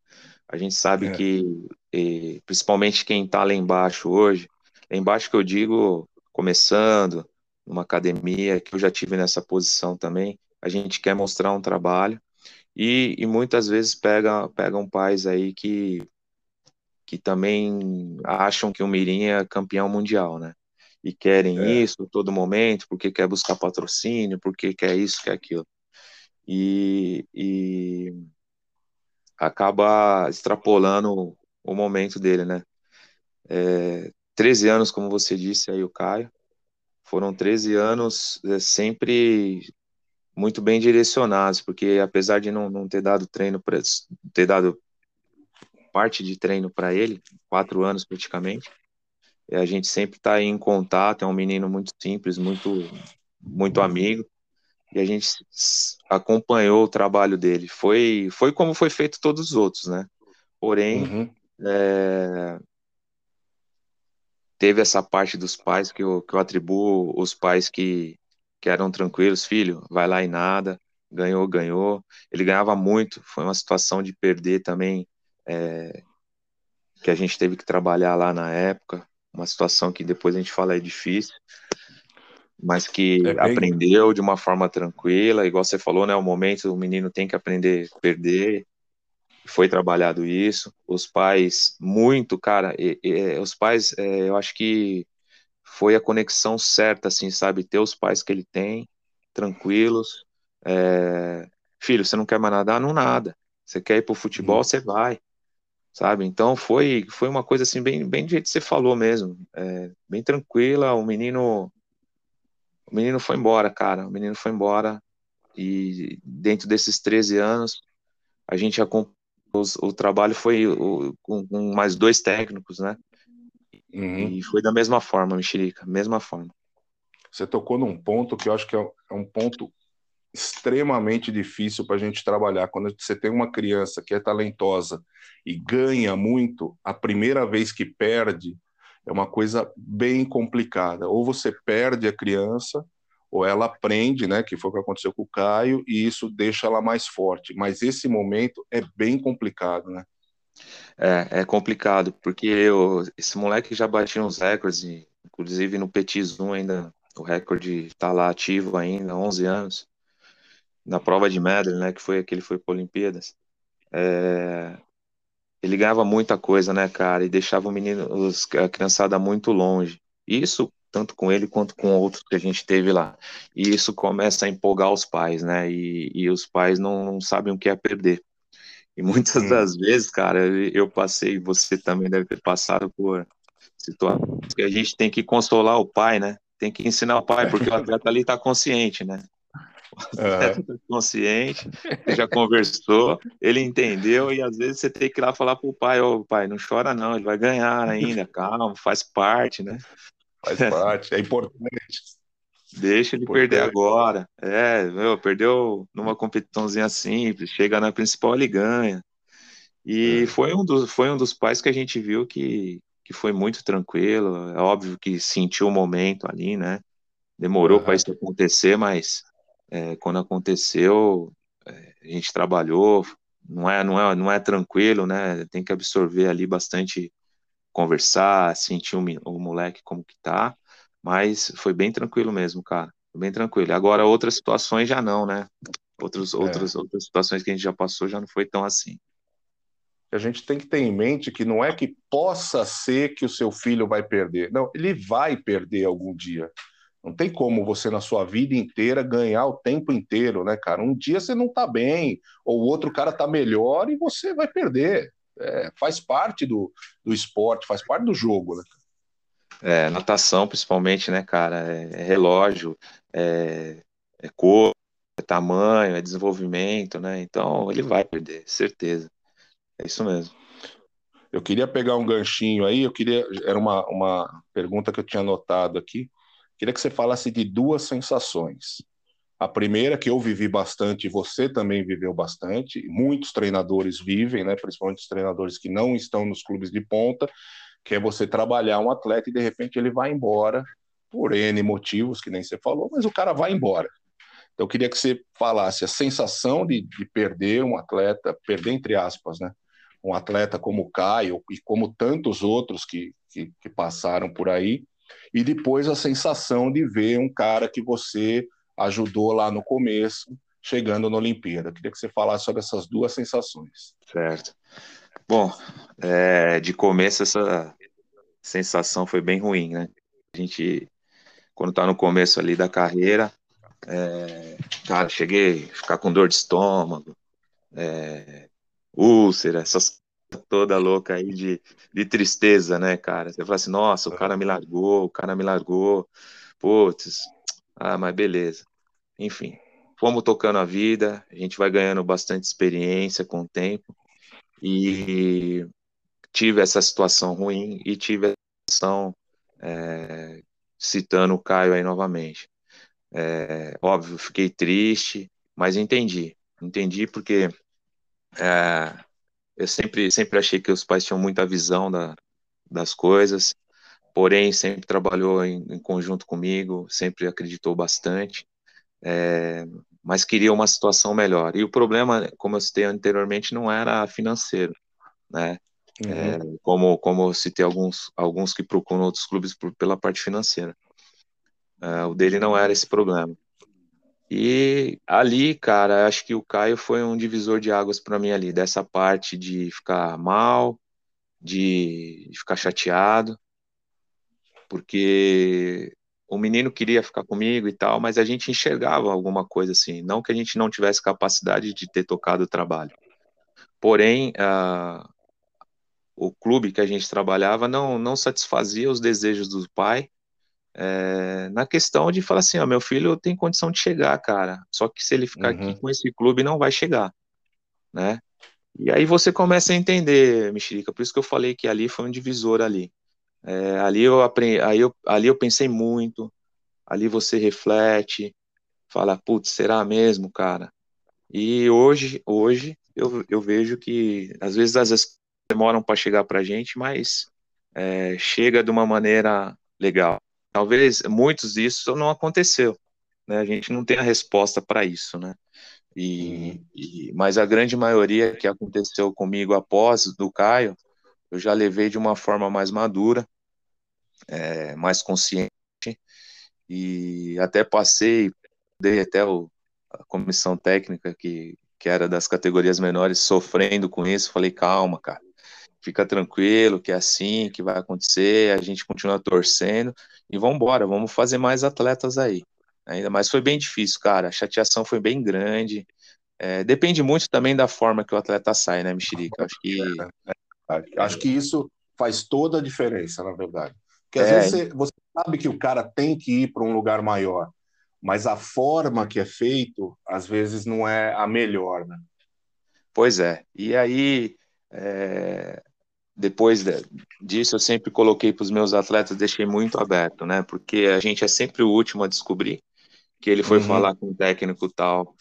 A gente sabe é. que, e, principalmente quem está lá embaixo hoje, lá embaixo que eu digo, começando numa academia, que eu já tive nessa posição também, a gente quer mostrar um trabalho, e, e muitas vezes pega, pegam pais aí que, que também acham que o Mirim é campeão mundial, né? E querem é. isso todo momento, porque quer buscar patrocínio, porque quer isso, quer aquilo. E, e acaba extrapolando o momento dele, né? É, 13 anos, como você disse aí, o Caio, foram 13 anos é, sempre muito bem direcionados, porque apesar de não, não ter dado treino para ter dado parte de treino para ele, quatro anos praticamente, a gente sempre está em contato, é um menino muito simples, muito muito amigo, e a gente acompanhou o trabalho dele. Foi foi como foi feito todos os outros, né? Porém, uhum. é, teve essa parte dos pais que eu, que eu atribuo os pais que que eram tranquilos, filho, vai lá e nada, ganhou, ganhou. Ele ganhava muito, foi uma situação de perder também, é, que a gente teve que trabalhar lá na época, uma situação que depois a gente fala é difícil, mas que é bem... aprendeu de uma forma tranquila, igual você falou, né, o momento o menino tem que aprender a perder, foi trabalhado isso, os pais, muito, cara, e, e, os pais, é, eu acho que foi a conexão certa, assim, sabe? Ter os pais que ele tem, tranquilos. É... Filho, você não quer mais nadar? Não nada. Você quer ir pro futebol? Uhum. Você vai. Sabe? Então foi, foi uma coisa assim, bem, bem do jeito que você falou mesmo. É, bem tranquila. O menino. O menino foi embora, cara. O menino foi embora. E dentro desses 13 anos, a gente acompanhou. O trabalho foi o, com, com mais dois técnicos, né? Uhum. E foi da mesma forma, Mexerica, mesma forma. Você tocou num ponto que eu acho que é, é um ponto extremamente difícil para a gente trabalhar. Quando você tem uma criança que é talentosa e ganha muito, a primeira vez que perde é uma coisa bem complicada. Ou você perde a criança, ou ela aprende, né, que foi o que aconteceu com o Caio, e isso deixa ela mais forte. Mas esse momento é bem complicado, né? É, é complicado, porque eu, esse moleque já batia uns recordes, inclusive no Petis 1 ainda, o recorde está lá ativo ainda, 11 anos, na prova de medley, né, que foi que ele foi para Olimpíadas. É, ele ganhava muita coisa, né, cara, e deixava o menino, os, a criançada muito longe. Isso tanto com ele quanto com outros que a gente teve lá. E isso começa a empolgar os pais, né? E, e os pais não, não sabem o que é perder. E muitas hum. das vezes, cara, eu passei, você também deve ter passado por situações que a gente tem que consolar o pai, né? Tem que ensinar o pai, porque o atleta ali está consciente, né? Tá consciente, já conversou, ele entendeu, e às vezes você tem que ir lá falar pro pai, ô oh, pai, não chora não, ele vai ganhar ainda, calma, faz parte, né? Faz parte, é importante. Deixa ele perder agora. É, meu, perdeu numa competiçãozinha simples, chega na principal ele ganha. E é. foi, um dos, foi um dos pais que a gente viu que, que foi muito tranquilo. É óbvio que sentiu o momento ali, né? Demorou uhum. para isso acontecer, mas é, quando aconteceu, é, a gente trabalhou. Não é, não, é, não é tranquilo, né? Tem que absorver ali bastante, conversar, sentir o, o moleque como que tá. Mas foi bem tranquilo mesmo, cara. Bem tranquilo. Agora, outras situações já não, né? Outros, é. outras, outras situações que a gente já passou já não foi tão assim. A gente tem que ter em mente que não é que possa ser que o seu filho vai perder. Não, ele vai perder algum dia. Não tem como você, na sua vida inteira, ganhar o tempo inteiro, né, cara? Um dia você não tá bem, ou o outro cara tá melhor e você vai perder. É, faz parte do, do esporte, faz parte do jogo, né? É, natação, principalmente, né, cara? É, é relógio, é, é cor, é tamanho, é desenvolvimento, né? Então ele vai perder, certeza. É isso mesmo. Eu queria pegar um ganchinho aí, eu queria. Era uma, uma pergunta que eu tinha anotado aqui. Queria que você falasse de duas sensações. A primeira, que eu vivi bastante, você também viveu bastante, muitos treinadores vivem, né, principalmente os treinadores que não estão nos clubes de ponta, que é você trabalhar um atleta e de repente ele vai embora por N motivos, que nem você falou, mas o cara vai embora. Então eu queria que você falasse a sensação de, de perder um atleta, perder entre aspas, né? Um atleta como o Caio e como tantos outros que, que, que passaram por aí, e depois a sensação de ver um cara que você ajudou lá no começo, chegando na Olimpíada. Eu queria que você falasse sobre essas duas sensações. Certo. Bom, é, de começo essa sensação foi bem ruim, né? A gente, quando tá no começo ali da carreira, é, cara, cheguei a ficar com dor de estômago, é, úlcera, essas toda louca aí de, de tristeza, né, cara? Você fala assim, nossa, o cara me largou, o cara me largou, putz, ah, mas beleza. Enfim, fomos tocando a vida, a gente vai ganhando bastante experiência com o tempo, e tive essa situação ruim e tive essa situação, é, citando o Caio aí novamente. É, óbvio, fiquei triste, mas entendi. Entendi porque é, eu sempre, sempre achei que os pais tinham muita visão da, das coisas, porém sempre trabalhou em, em conjunto comigo, sempre acreditou bastante. É, mas queria uma situação melhor. E o problema, como eu citei anteriormente, não era financeiro, né? Uhum. É, como, como eu citei alguns, alguns que procuram outros clubes por, pela parte financeira. É, o dele não era esse problema. E ali, cara, acho que o Caio foi um divisor de águas para mim ali, dessa parte de ficar mal, de, ficar chateado. porque o menino queria ficar comigo e tal, mas a gente enxergava alguma coisa assim, não que a gente não tivesse capacidade de ter tocado o trabalho. Porém, uh, o clube que a gente trabalhava não, não satisfazia os desejos do pai é, na questão de falar assim, ó, meu filho tem condição de chegar, cara, só que se ele ficar uhum. aqui com esse clube não vai chegar, né? E aí você começa a entender, Mexerica, por isso que eu falei que ali foi um divisor ali. É, ali, eu aprendi, aí eu, ali eu pensei muito, ali você reflete, fala, putz, será mesmo, cara? E hoje, hoje eu, eu vejo que às vezes as respostas demoram para chegar para gente, mas é, chega de uma maneira legal. Talvez muitos disso não aconteceu, né? A gente não tem a resposta para isso, né? E, uhum. e, mas a grande maioria que aconteceu comigo após do Caio, eu já levei de uma forma mais madura, é, mais consciente e até passei, dei até o, a comissão técnica que, que era das categorias menores sofrendo com isso, falei calma, cara, fica tranquilo, que é assim que vai acontecer, a gente continua torcendo e vamos embora, vamos fazer mais atletas aí. Ainda mais foi bem difícil, cara. A chateação foi bem grande. É, depende muito também da forma que o atleta sai, né, Mexerica? Acho que. É, é, acho que isso faz toda a diferença, na verdade. Porque às é. vezes você, você, sabe que o cara tem que ir para um lugar maior, mas a forma que é feito, às vezes, não é a melhor, né? Pois é. E aí, é, depois disso, eu sempre coloquei para os meus atletas, deixei muito aberto, né? Porque a gente é sempre o último a descobrir que ele foi uhum. falar com o técnico tal,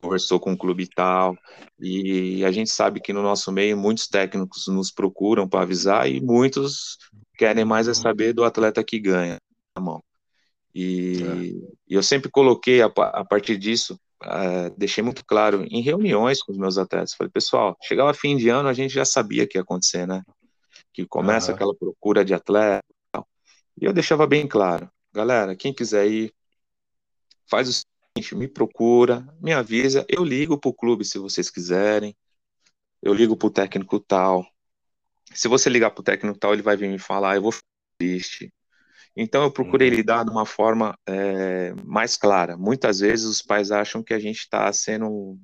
conversou com o clube tal, e a gente sabe que no nosso meio muitos técnicos nos procuram para avisar e muitos querem mais é saber do atleta que ganha na mão. E, é. e eu sempre coloquei a, a partir disso uh, deixei muito claro em reuniões com os meus atletas, falei, pessoal, chegava fim de ano, a gente já sabia que ia acontecer, né? Que começa uhum. aquela procura de atleta e eu deixava bem claro, galera, quem quiser ir, faz o seguinte, me procura, me avisa, eu ligo pro clube se vocês quiserem, eu ligo pro técnico tal, se você ligar pro técnico tal, ele vai vir me falar, eu vou ficar triste, então eu procurei uhum. lidar de uma forma é, mais clara. Muitas vezes os pais acham que a gente está sendo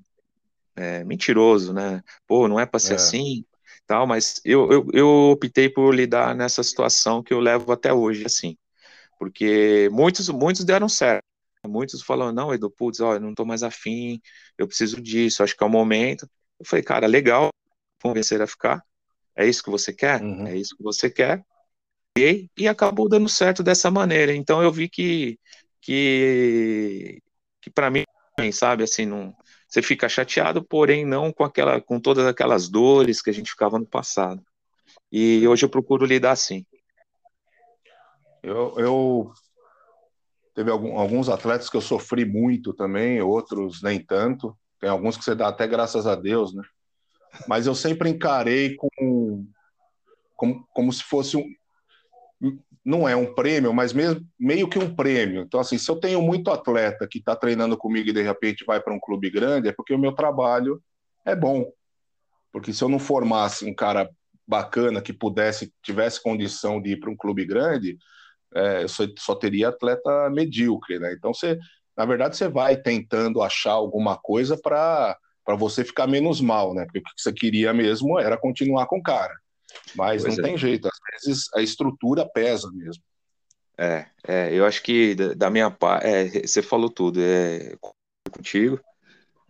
é, mentiroso, né? Pô, não é para ser é. assim, tal. Mas eu, eu, eu optei por lidar nessa situação que eu levo até hoje, assim, porque muitos muitos deram certo. Muitos falam, não, Edu, putz, ó, eu não tô mais afim, eu preciso disso, acho que é o momento. Eu falei, cara, legal, convencer a ficar. É isso que você quer? Uhum. É isso que você quer? E acabou dando certo dessa maneira. Então eu vi que que, que para mim, sabe, assim, não, você fica chateado, porém não com aquela com todas aquelas dores que a gente ficava no passado. E hoje eu procuro lidar assim. Eu, eu teve algum, alguns atletas que eu sofri muito também, outros nem tanto. Tem alguns que você dá até graças a Deus, né? Mas eu sempre encarei com, como, como se fosse um, não é um prêmio, mas mesmo, meio que um prêmio. Então, assim, se eu tenho muito atleta que está treinando comigo e de repente vai para um clube grande, é porque o meu trabalho é bom. Porque se eu não formasse um cara bacana que pudesse, tivesse condição de ir para um clube grande, é, eu só, só, teria atleta medíocre, né? Então, você, na verdade, você vai tentando achar alguma coisa para você ficar menos mal, né? Porque o que você queria mesmo era continuar com o cara. Mas pois não é. tem jeito, às vezes a estrutura pesa mesmo. É, é eu acho que da minha parte, é, você falou tudo, é contigo.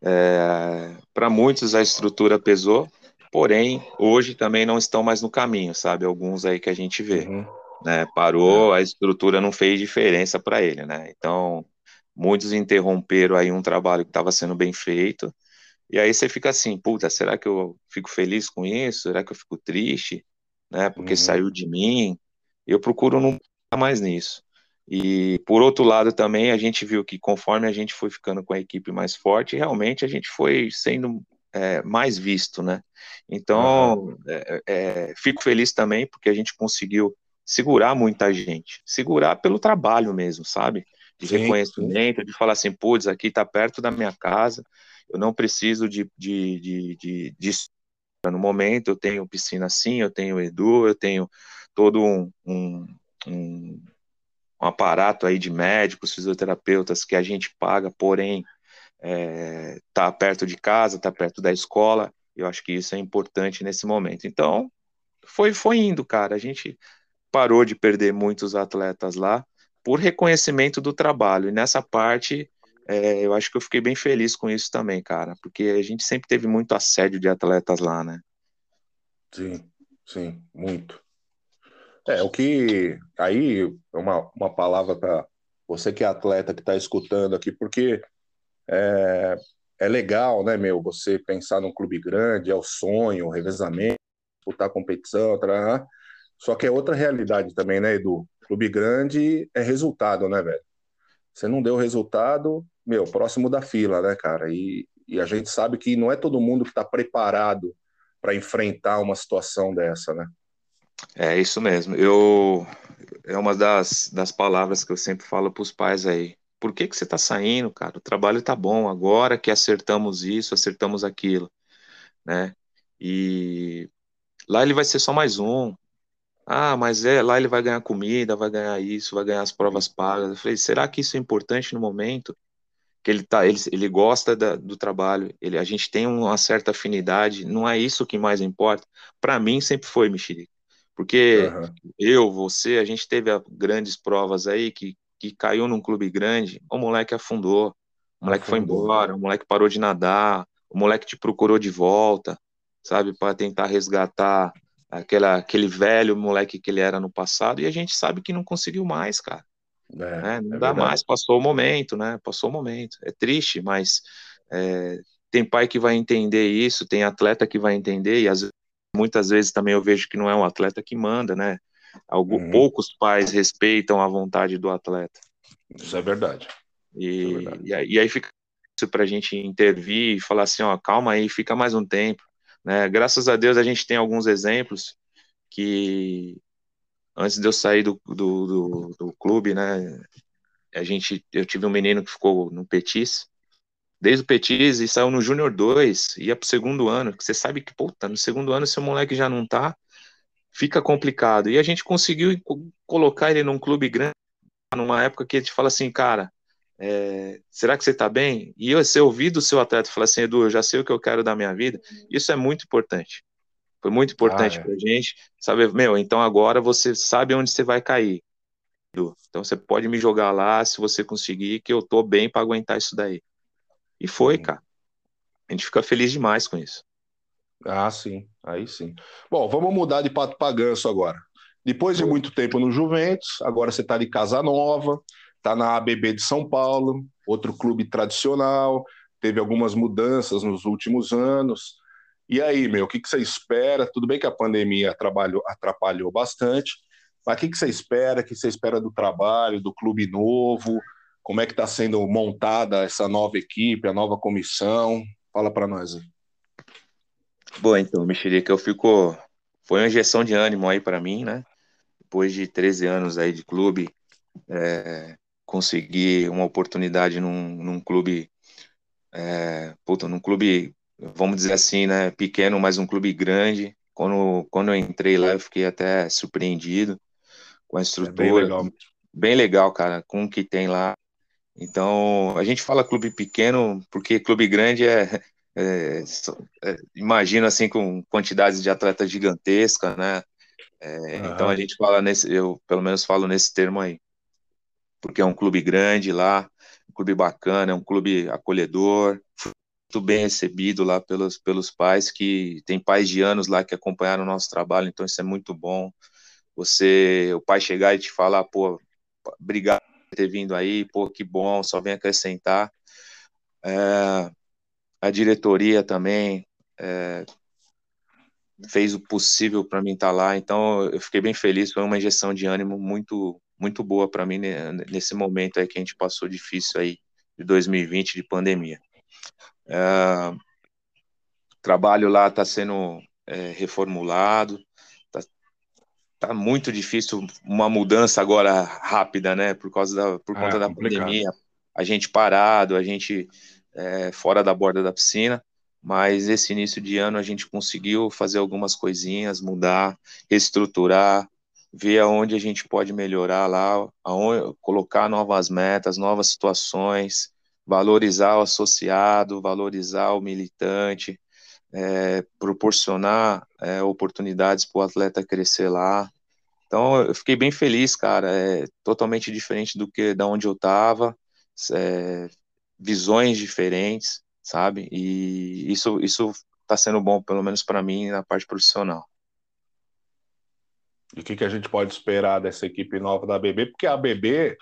É, Para muitos a estrutura pesou, porém hoje também não estão mais no caminho, sabe? Alguns aí que a gente vê, uhum. né? Parou, é. a estrutura não fez diferença para ele, né? Então muitos interromperam aí um trabalho que estava sendo bem feito e aí você fica assim, puta, será que eu fico feliz com isso? Será que eu fico triste? Né? Porque uhum. saiu de mim. Eu procuro não ficar mais nisso. E por outro lado também a gente viu que conforme a gente foi ficando com a equipe mais forte, realmente a gente foi sendo é, mais visto, né? Então uhum. é, é, fico feliz também porque a gente conseguiu segurar muita gente, segurar pelo trabalho mesmo, sabe? De sim, reconhecimento, de falar assim, putz, aqui tá perto da minha casa, eu não preciso de, de, de, de, de no momento, eu tenho piscina sim, eu tenho Edu, eu tenho todo um, um, um, um aparato aí de médicos, fisioterapeutas que a gente paga, porém é, tá perto de casa, tá perto da escola. Eu acho que isso é importante nesse momento. Então, foi, foi indo, cara. A gente parou de perder muitos atletas lá por reconhecimento do trabalho. E nessa parte, é, eu acho que eu fiquei bem feliz com isso também, cara, porque a gente sempre teve muito assédio de atletas lá, né? Sim, sim, muito. É, o que. Aí, é uma, uma palavra para você que é atleta que está escutando aqui, porque é, é legal, né, meu, você pensar num clube grande, é o sonho, o revezamento, disputar competição, tá, só que é outra realidade também, né, Edu? Clube grande é resultado, né, velho? Você não deu resultado, meu, próximo da fila, né, cara? E, e a gente sabe que não é todo mundo que está preparado para enfrentar uma situação dessa, né? É isso mesmo. Eu é uma das, das palavras que eu sempre falo para os pais aí. Por que que você está saindo, cara? O trabalho tá bom agora que acertamos isso, acertamos aquilo, né? E lá ele vai ser só mais um. Ah, mas é, lá ele vai ganhar comida, vai ganhar isso, vai ganhar as provas pagas. Eu falei, será que isso é importante no momento? Que ele tá, ele, ele gosta da, do trabalho, ele, a gente tem uma certa afinidade, não é isso que mais importa. Para mim sempre foi, Mexerica. Porque uhum. eu, você, a gente teve grandes provas aí que, que caiu num clube grande, o moleque afundou, o moleque afundou. foi embora, o moleque parou de nadar, o moleque te procurou de volta, sabe, para tentar resgatar aquela, aquele velho moleque que ele era no passado, e a gente sabe que não conseguiu mais, cara. É, né? Não é dá verdade. mais, passou o momento, né? Passou o momento. É triste, mas é, tem pai que vai entender isso, tem atleta que vai entender, e as, muitas vezes também eu vejo que não é um atleta que manda, né? Algum, uhum. Poucos pais respeitam a vontade do atleta. Isso é verdade. E, é verdade. e, aí, e aí fica isso para a gente intervir e falar assim, ó, calma aí, fica mais um tempo. Né? Graças a Deus a gente tem alguns exemplos que antes de eu sair do, do, do, do clube, né, a gente, eu tive um menino que ficou no Petis, desde o Petis e saiu no Júnior 2, ia pro segundo ano, que você sabe que, puta, no segundo ano se o moleque já não tá, fica complicado. E a gente conseguiu colocar ele num clube grande, numa época que a gente fala assim, cara, é, será que você está bem? E você ouvir do seu atleta falar assim, Edu, eu já sei o que eu quero da minha vida, isso é muito importante. Foi muito importante ah, é. para a gente saber, meu, então agora você sabe onde você vai cair. Então você pode me jogar lá se você conseguir, que eu tô bem para aguentar isso daí. E foi, sim. cara. A gente fica feliz demais com isso. Ah, sim, aí sim. Bom, vamos mudar de pato para ganso agora. Depois de muito tempo no Juventus, agora você está de casa nova, está na ABB de São Paulo, outro clube tradicional, teve algumas mudanças nos últimos anos. E aí, meu, o que, que você espera? Tudo bem que a pandemia atrapalhou, atrapalhou bastante, mas o que, que você espera? O que você espera do trabalho, do clube novo? Como é que está sendo montada essa nova equipe, a nova comissão? Fala para nós aí. Bom, então, Mexerica, eu fico. Foi uma injeção de ânimo aí para mim, né? Depois de 13 anos aí de clube, é, conseguir uma oportunidade num, num clube, é, puta, num clube, vamos dizer assim, né, pequeno, mas um clube grande. Quando, quando eu entrei lá, eu fiquei até surpreendido com a estrutura. É bem, legal. bem legal, cara, com o que tem lá. Então, a gente fala clube pequeno porque clube grande é, é, é imagino assim com quantidades de atletas gigantescas, né? É. Então a gente fala nesse, eu pelo menos falo nesse termo aí porque é um clube grande lá, um clube bacana, é um clube acolhedor, muito bem recebido lá pelos, pelos pais, que tem pais de anos lá que acompanharam o nosso trabalho, então isso é muito bom. Você, o pai chegar e te falar, pô, obrigado por ter vindo aí, pô, que bom, só vem acrescentar. É, a diretoria também é, fez o possível para mim estar tá lá, então eu fiquei bem feliz, foi uma injeção de ânimo muito muito boa para mim nesse momento aí que a gente passou difícil aí de 2020 de pandemia. É, trabalho lá está sendo é, reformulado, tá, tá, muito difícil uma mudança agora rápida, né? Por causa da por conta é, da complicado. pandemia, a gente parado, a gente é, fora da borda da piscina. Mas esse início de ano a gente conseguiu fazer algumas coisinhas, mudar, reestruturar, ver aonde a gente pode melhorar lá, aonde, colocar novas metas, novas situações, valorizar o associado, valorizar o militante, é, proporcionar é, oportunidades para o atleta crescer lá. Então eu fiquei bem feliz, cara. É totalmente diferente do que da onde eu estava, é, visões diferentes, sabe? E isso isso está sendo bom, pelo menos para mim na parte profissional. E o que, que a gente pode esperar dessa equipe nova da BB? Porque a BB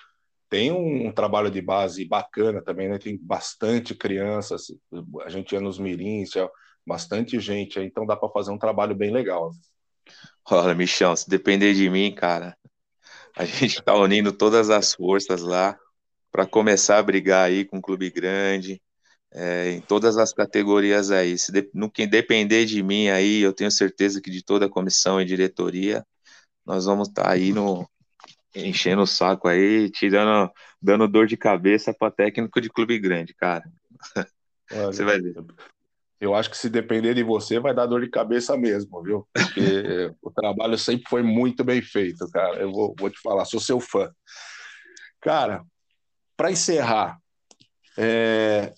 tem um, trabalho de base bacana também, né? Tem bastante crianças, a gente ia nos mirins, bastante gente, então dá para fazer um trabalho bem legal. Olha, Michão, se depender de mim, cara, a gente está unindo todas as forças lá para começar a brigar aí com um clube grande, é, em todas as categorias aí. Se de, no que depender de mim aí, eu tenho certeza que de toda a comissão e diretoria, nós vamos estar tá aí no enchendo o saco aí, tirando, dando dor de cabeça para técnico de clube grande, cara. Olha, você vai ver. Eu acho que se depender de você, vai dar dor de cabeça mesmo, viu? Porque o trabalho sempre foi muito bem feito, cara. Eu vou, vou te falar, sou seu fã. Cara, para encerrar, é...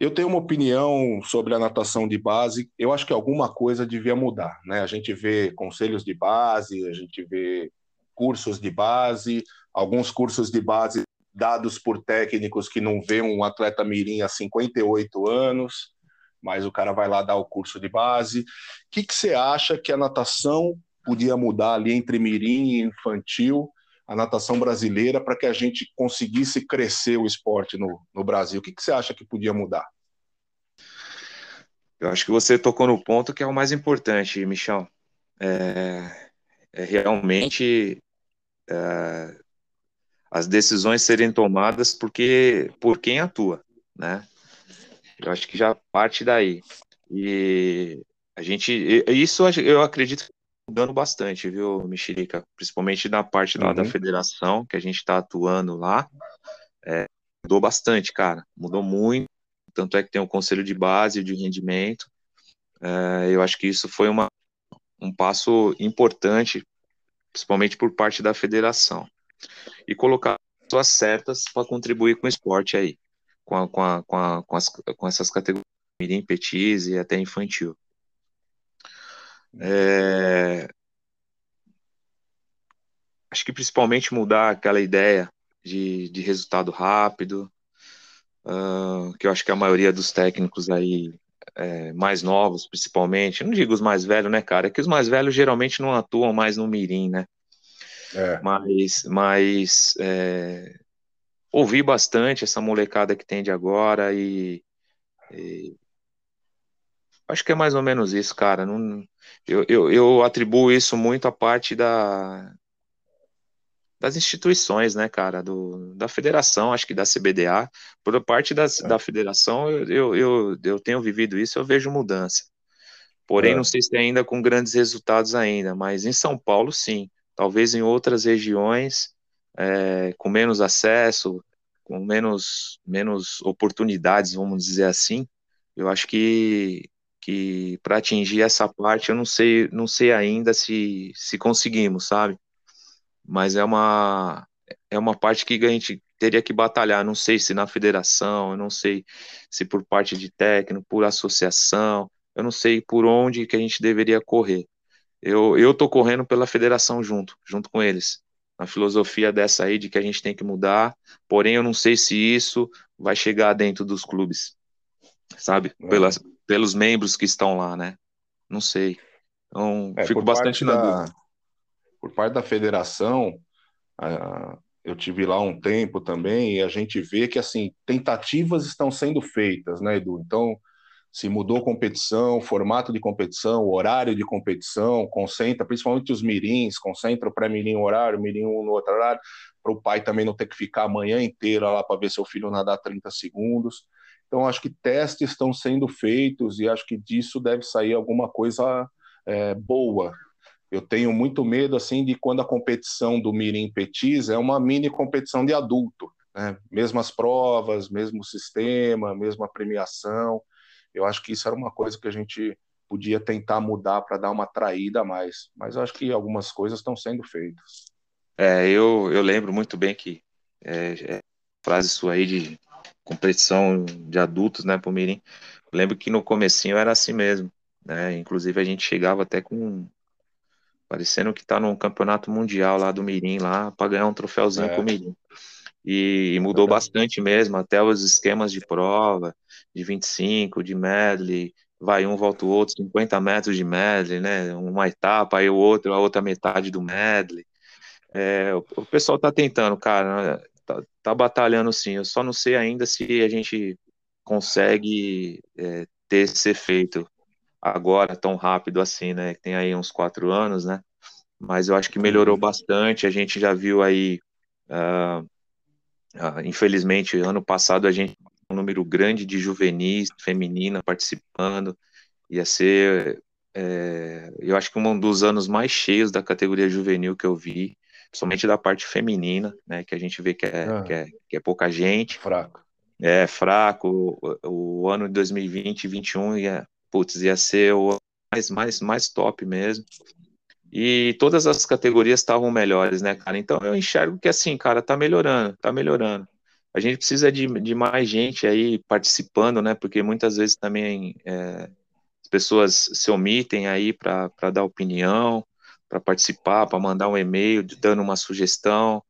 eu tenho uma opinião sobre a natação de base. Eu acho que alguma coisa devia mudar, né? A gente vê conselhos de base, a gente vê cursos de base, alguns cursos de base dados por técnicos que não vê um atleta mirim há 58 anos, mas o cara vai lá dar o curso de base. O que, que você acha que a natação podia mudar ali entre mirim e infantil, a natação brasileira, para que a gente conseguisse crescer o esporte no, no Brasil? O que, que você acha que podia mudar? Eu acho que você tocou no ponto que é o mais importante, Michel. É, é realmente é, as decisões serem tomadas porque por quem atua, né? Eu acho que já parte daí. E a gente, isso eu acredito que tá mudando bastante, viu, Mexerica? Principalmente na parte lá uhum. da federação, que a gente está atuando lá. É, mudou bastante, cara. Mudou muito. Tanto é que tem o conselho de base de rendimento. É, eu acho que isso foi uma, um passo importante, principalmente por parte da federação e colocar pessoas certas para contribuir com o esporte aí, com, a, com, a, com, a, com, as, com essas categorias, mirim, petis e até infantil. É... Acho que principalmente mudar aquela ideia de, de resultado rápido, uh, que eu acho que a maioria dos técnicos aí é, mais novos, principalmente, não digo os mais velhos, né, cara? É que os mais velhos geralmente não atuam mais no mirim, né? É. Mas, mas é, ouvi bastante essa molecada que tem de agora e, e, acho que é mais ou menos isso, cara. Não, eu, eu, eu atribuo isso muito à parte da, das instituições, né, cara, do, da federação, acho que da CBDA. Por parte das, é. da federação, eu, eu, eu, tenho vivido isso, eu vejo mudança. Porém, é. não sei se ainda com grandes resultados ainda, mas em São Paulo, sim. Talvez em outras regiões, é, com menos acesso, com menos, menos oportunidades, vamos dizer assim, eu acho que, que para atingir essa parte, eu não sei, não sei ainda se, se conseguimos, sabe? Mas é uma, é uma parte que a gente teria que batalhar. Não sei se na federação, eu não sei se por parte de técnico, por associação, eu não sei por onde que a gente deveria correr eu, eu tô correndo pela federação junto, junto com eles. A filosofia dessa aí de que a gente tem que mudar, porém eu não sei se isso vai chegar dentro dos clubes, sabe? É. Pelas, pelos membros que estão lá, né? Não sei. Então, é, fico bastante na da, dúvida. Por parte da federação, uh, eu tive lá um tempo também e a gente vê que assim tentativas estão sendo feitas, né, Edu? Então se mudou competição, formato de competição, horário de competição, concentra, principalmente os mirins, concentra o pré-mirim horário, mirim um no outro horário, para o pai também não ter que ficar a manhã inteira lá para ver seu filho nadar 30 segundos. Então, acho que testes estão sendo feitos e acho que disso deve sair alguma coisa é, boa. Eu tenho muito medo assim de quando a competição do Mirim Petis é uma mini competição de adulto, né? mesmas provas, mesmo sistema, mesma premiação. Eu acho que isso era uma coisa que a gente podia tentar mudar para dar uma traída a mais. Mas eu acho que algumas coisas estão sendo feitas. É, eu, eu lembro muito bem que é, é, frase sua aí de competição de adultos, né, pro Mirim. Eu lembro que no comecinho era assim mesmo, né? Inclusive a gente chegava até com parecendo que tá num campeonato mundial lá do Mirim lá para ganhar um troféuzinho é. com o Mirim. E, e mudou é. bastante mesmo, até os esquemas de prova, de 25, de medley, vai um volta o outro, 50 metros de medley, né? Uma etapa, aí o outro, a outra metade do medley. É, o, o, pessoal tá tentando, cara, tá, tá, batalhando sim. Eu só não sei ainda se a gente consegue é, ter esse efeito agora tão rápido assim, né? Tem aí uns quatro anos, né? Mas eu acho que melhorou bastante. A gente já viu aí, uh, uh, infelizmente, ano passado a gente um número grande de juvenis feminina participando. Ia ser, é, eu acho que um dos anos mais cheios da categoria juvenil que eu vi, principalmente da parte feminina, né? Que a gente vê que é, ah, que é, que é pouca gente. Fraco. É fraco. O, o ano de 2020 e 2021 ia, putz, ia ser o mais, mais, mais top mesmo. E todas as categorias estavam melhores, né, cara? Então eu enxergo que assim, cara, tá melhorando, tá melhorando a gente precisa de, de mais gente aí participando, né? Porque muitas vezes também é, as pessoas se omitem aí para dar opinião, para participar, para mandar um e-mail dando uma sugestão.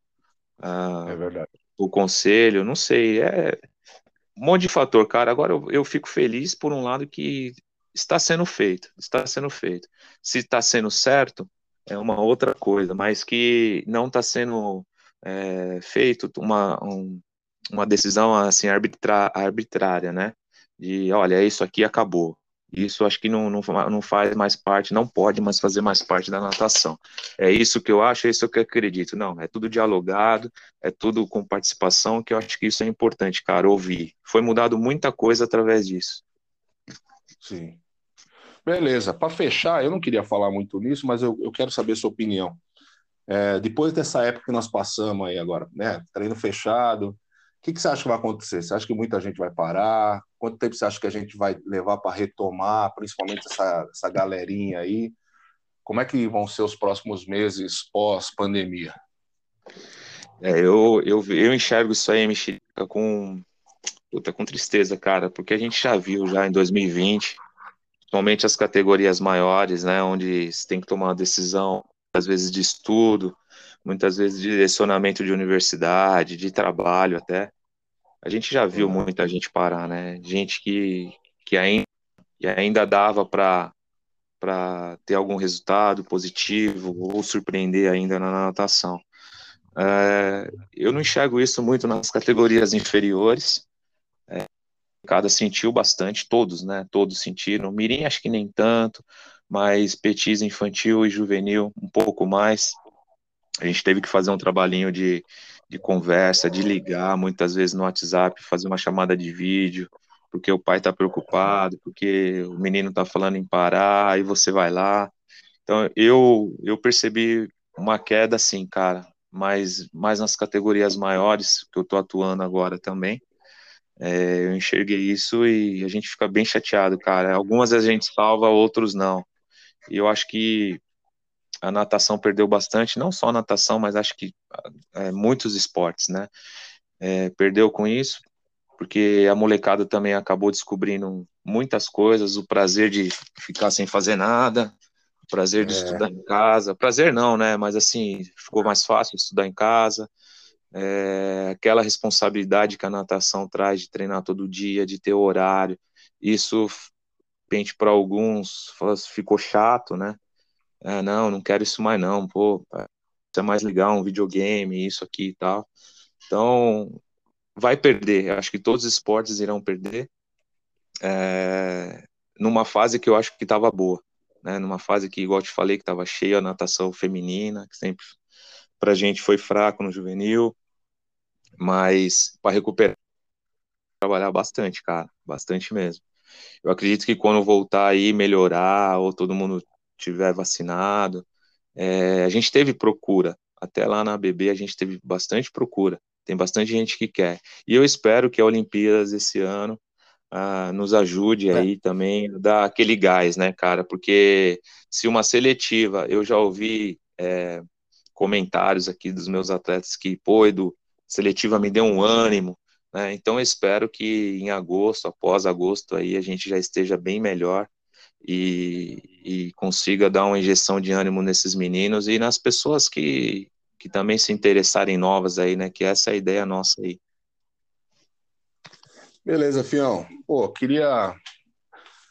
Uh, é verdade. O conselho, não sei, é um monte de fator, cara. Agora eu, eu fico feliz por um lado que está sendo feito, está sendo feito. Se está sendo certo, é uma outra coisa, mas que não está sendo é, feito uma, um, uma decisão assim arbitra, arbitrária, né? De, olha, isso aqui acabou. Isso acho que não, não, não faz mais parte, não pode mais fazer mais parte da natação. É isso que eu acho, é isso que eu acredito. Não, é tudo dialogado, é tudo com participação, que eu acho que isso é importante, cara, ouvir. Foi mudado muita coisa através disso. Sim. Beleza, para fechar, eu não queria falar muito nisso, mas eu, eu quero saber sua opinião. É, depois dessa época que nós passamos aí agora, né? Treino fechado, que, que você acha que vai acontecer? Você acha que muita gente vai parar? Quanto tempo você acha que a gente vai levar para retomar, principalmente essa, essa galerinha aí? Como é que vão ser os próximos meses pós-pandemia? É, eu, eu, eu enxergo isso aí, Mexerica, com, com tristeza, cara, porque a gente já viu já em 2020, principalmente as categorias maiores, né, onde você tem que tomar uma decisão, às vezes de estudo, muitas vezes de direcionamento de universidade, de trabalho até. A gente já viu muita gente parar, né? Gente que, que, ainda, que ainda dava para para ter algum resultado positivo ou surpreender ainda na natação. É, eu não enxergo isso muito nas categorias inferiores. Cada sentiu bastante, todos, né? Todos sentiram. Mirim acho que nem tanto, mas petis infantil e juvenil um pouco mais. A gente teve que fazer um trabalhinho de, de conversa, de ligar muitas vezes no WhatsApp, fazer uma chamada de vídeo, porque o pai está preocupado, porque o menino está falando em parar, aí você vai lá. Então eu eu percebi uma queda assim, cara, mas mais nas categorias maiores que eu estou atuando agora também. É, eu enxerguei isso e a gente fica bem chateado, cara. Algumas a gente salva, outros não. E eu acho que a natação perdeu bastante, não só a natação, mas acho que é, muitos esportes, né? É, perdeu com isso, porque a molecada também acabou descobrindo muitas coisas, o prazer de ficar sem fazer nada, o prazer de é. estudar em casa, prazer não, né? Mas assim, ficou mais fácil estudar em casa, é, aquela responsabilidade que a natação traz de treinar todo dia, de ter horário, isso, para alguns, ficou chato, né? ah, não, não quero isso mais não, pô, isso é mais legal, um videogame, isso aqui e tal. Então, vai perder, acho que todos os esportes irão perder, é, numa fase que eu acho que estava boa, né, numa fase que, igual eu te falei, que estava cheia a natação feminina, que sempre pra gente foi fraco no juvenil, mas para recuperar, trabalhar bastante, cara, bastante mesmo. Eu acredito que quando voltar aí, melhorar, ou todo mundo tiver vacinado. É, a gente teve procura, até lá na BB a gente teve bastante procura, tem bastante gente que quer. E eu espero que a Olimpíadas esse ano uh, nos ajude é. aí também, dar aquele gás, né, cara? Porque se uma seletiva, eu já ouvi é, comentários aqui dos meus atletas que, pô, Edu, seletiva me deu um ânimo, né? Então eu espero que em agosto, após agosto, aí a gente já esteja bem melhor e, e consiga dar uma injeção de ânimo nesses meninos e nas pessoas que, que também se interessarem novas aí, né? Que essa é a ideia nossa aí. Beleza, Fião. Pô, queria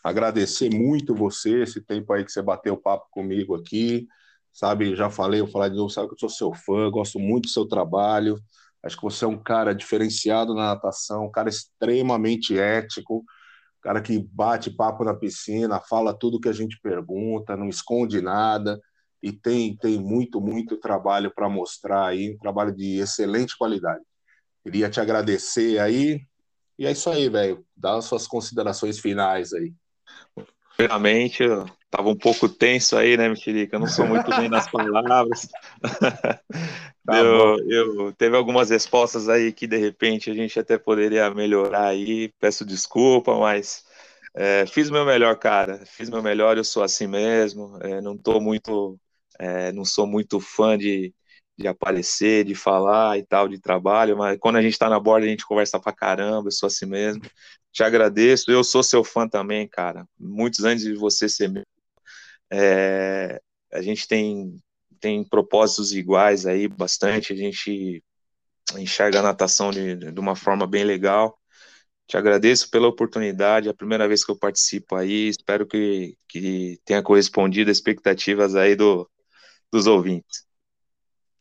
agradecer muito você, esse tempo aí que você bateu papo comigo aqui. Sabe, já falei, eu falar de novo, sabe que eu sou seu fã, gosto muito do seu trabalho. Acho que você é um cara diferenciado na natação, um cara extremamente ético, um cara que bate papo na piscina, fala tudo que a gente pergunta, não esconde nada e tem, tem muito, muito trabalho para mostrar aí, um trabalho de excelente qualidade. Queria te agradecer aí, e é isso aí, velho. Dá as suas considerações finais aí. Primeiramente, eu tava um pouco tenso aí, né, Mexerica? Eu não sou muito bem nas palavras. Tá eu, eu, teve algumas respostas aí que de repente a gente até poderia melhorar aí. Peço desculpa, mas é, fiz meu melhor, cara. Fiz meu melhor. Eu sou assim mesmo. É, não tô muito, é, não sou muito fã de de aparecer, de falar e tal, de trabalho, mas quando a gente tá na borda, a gente conversa pra caramba, eu sou assim mesmo. Te agradeço, eu sou seu fã também, cara. Muitos anos de você ser meu. É, a gente tem, tem propósitos iguais aí, bastante, a gente enxerga a natação de, de uma forma bem legal. Te agradeço pela oportunidade, é a primeira vez que eu participo aí, espero que, que tenha correspondido às expectativas aí do, dos ouvintes.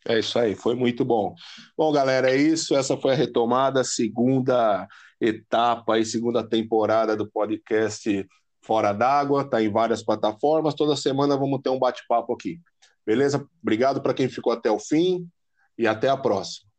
É isso aí, foi muito bom. Bom, galera, é isso. Essa foi a retomada, segunda etapa e segunda temporada do podcast Fora d'Água. Está em várias plataformas. Toda semana vamos ter um bate-papo aqui. Beleza? Obrigado para quem ficou até o fim e até a próxima.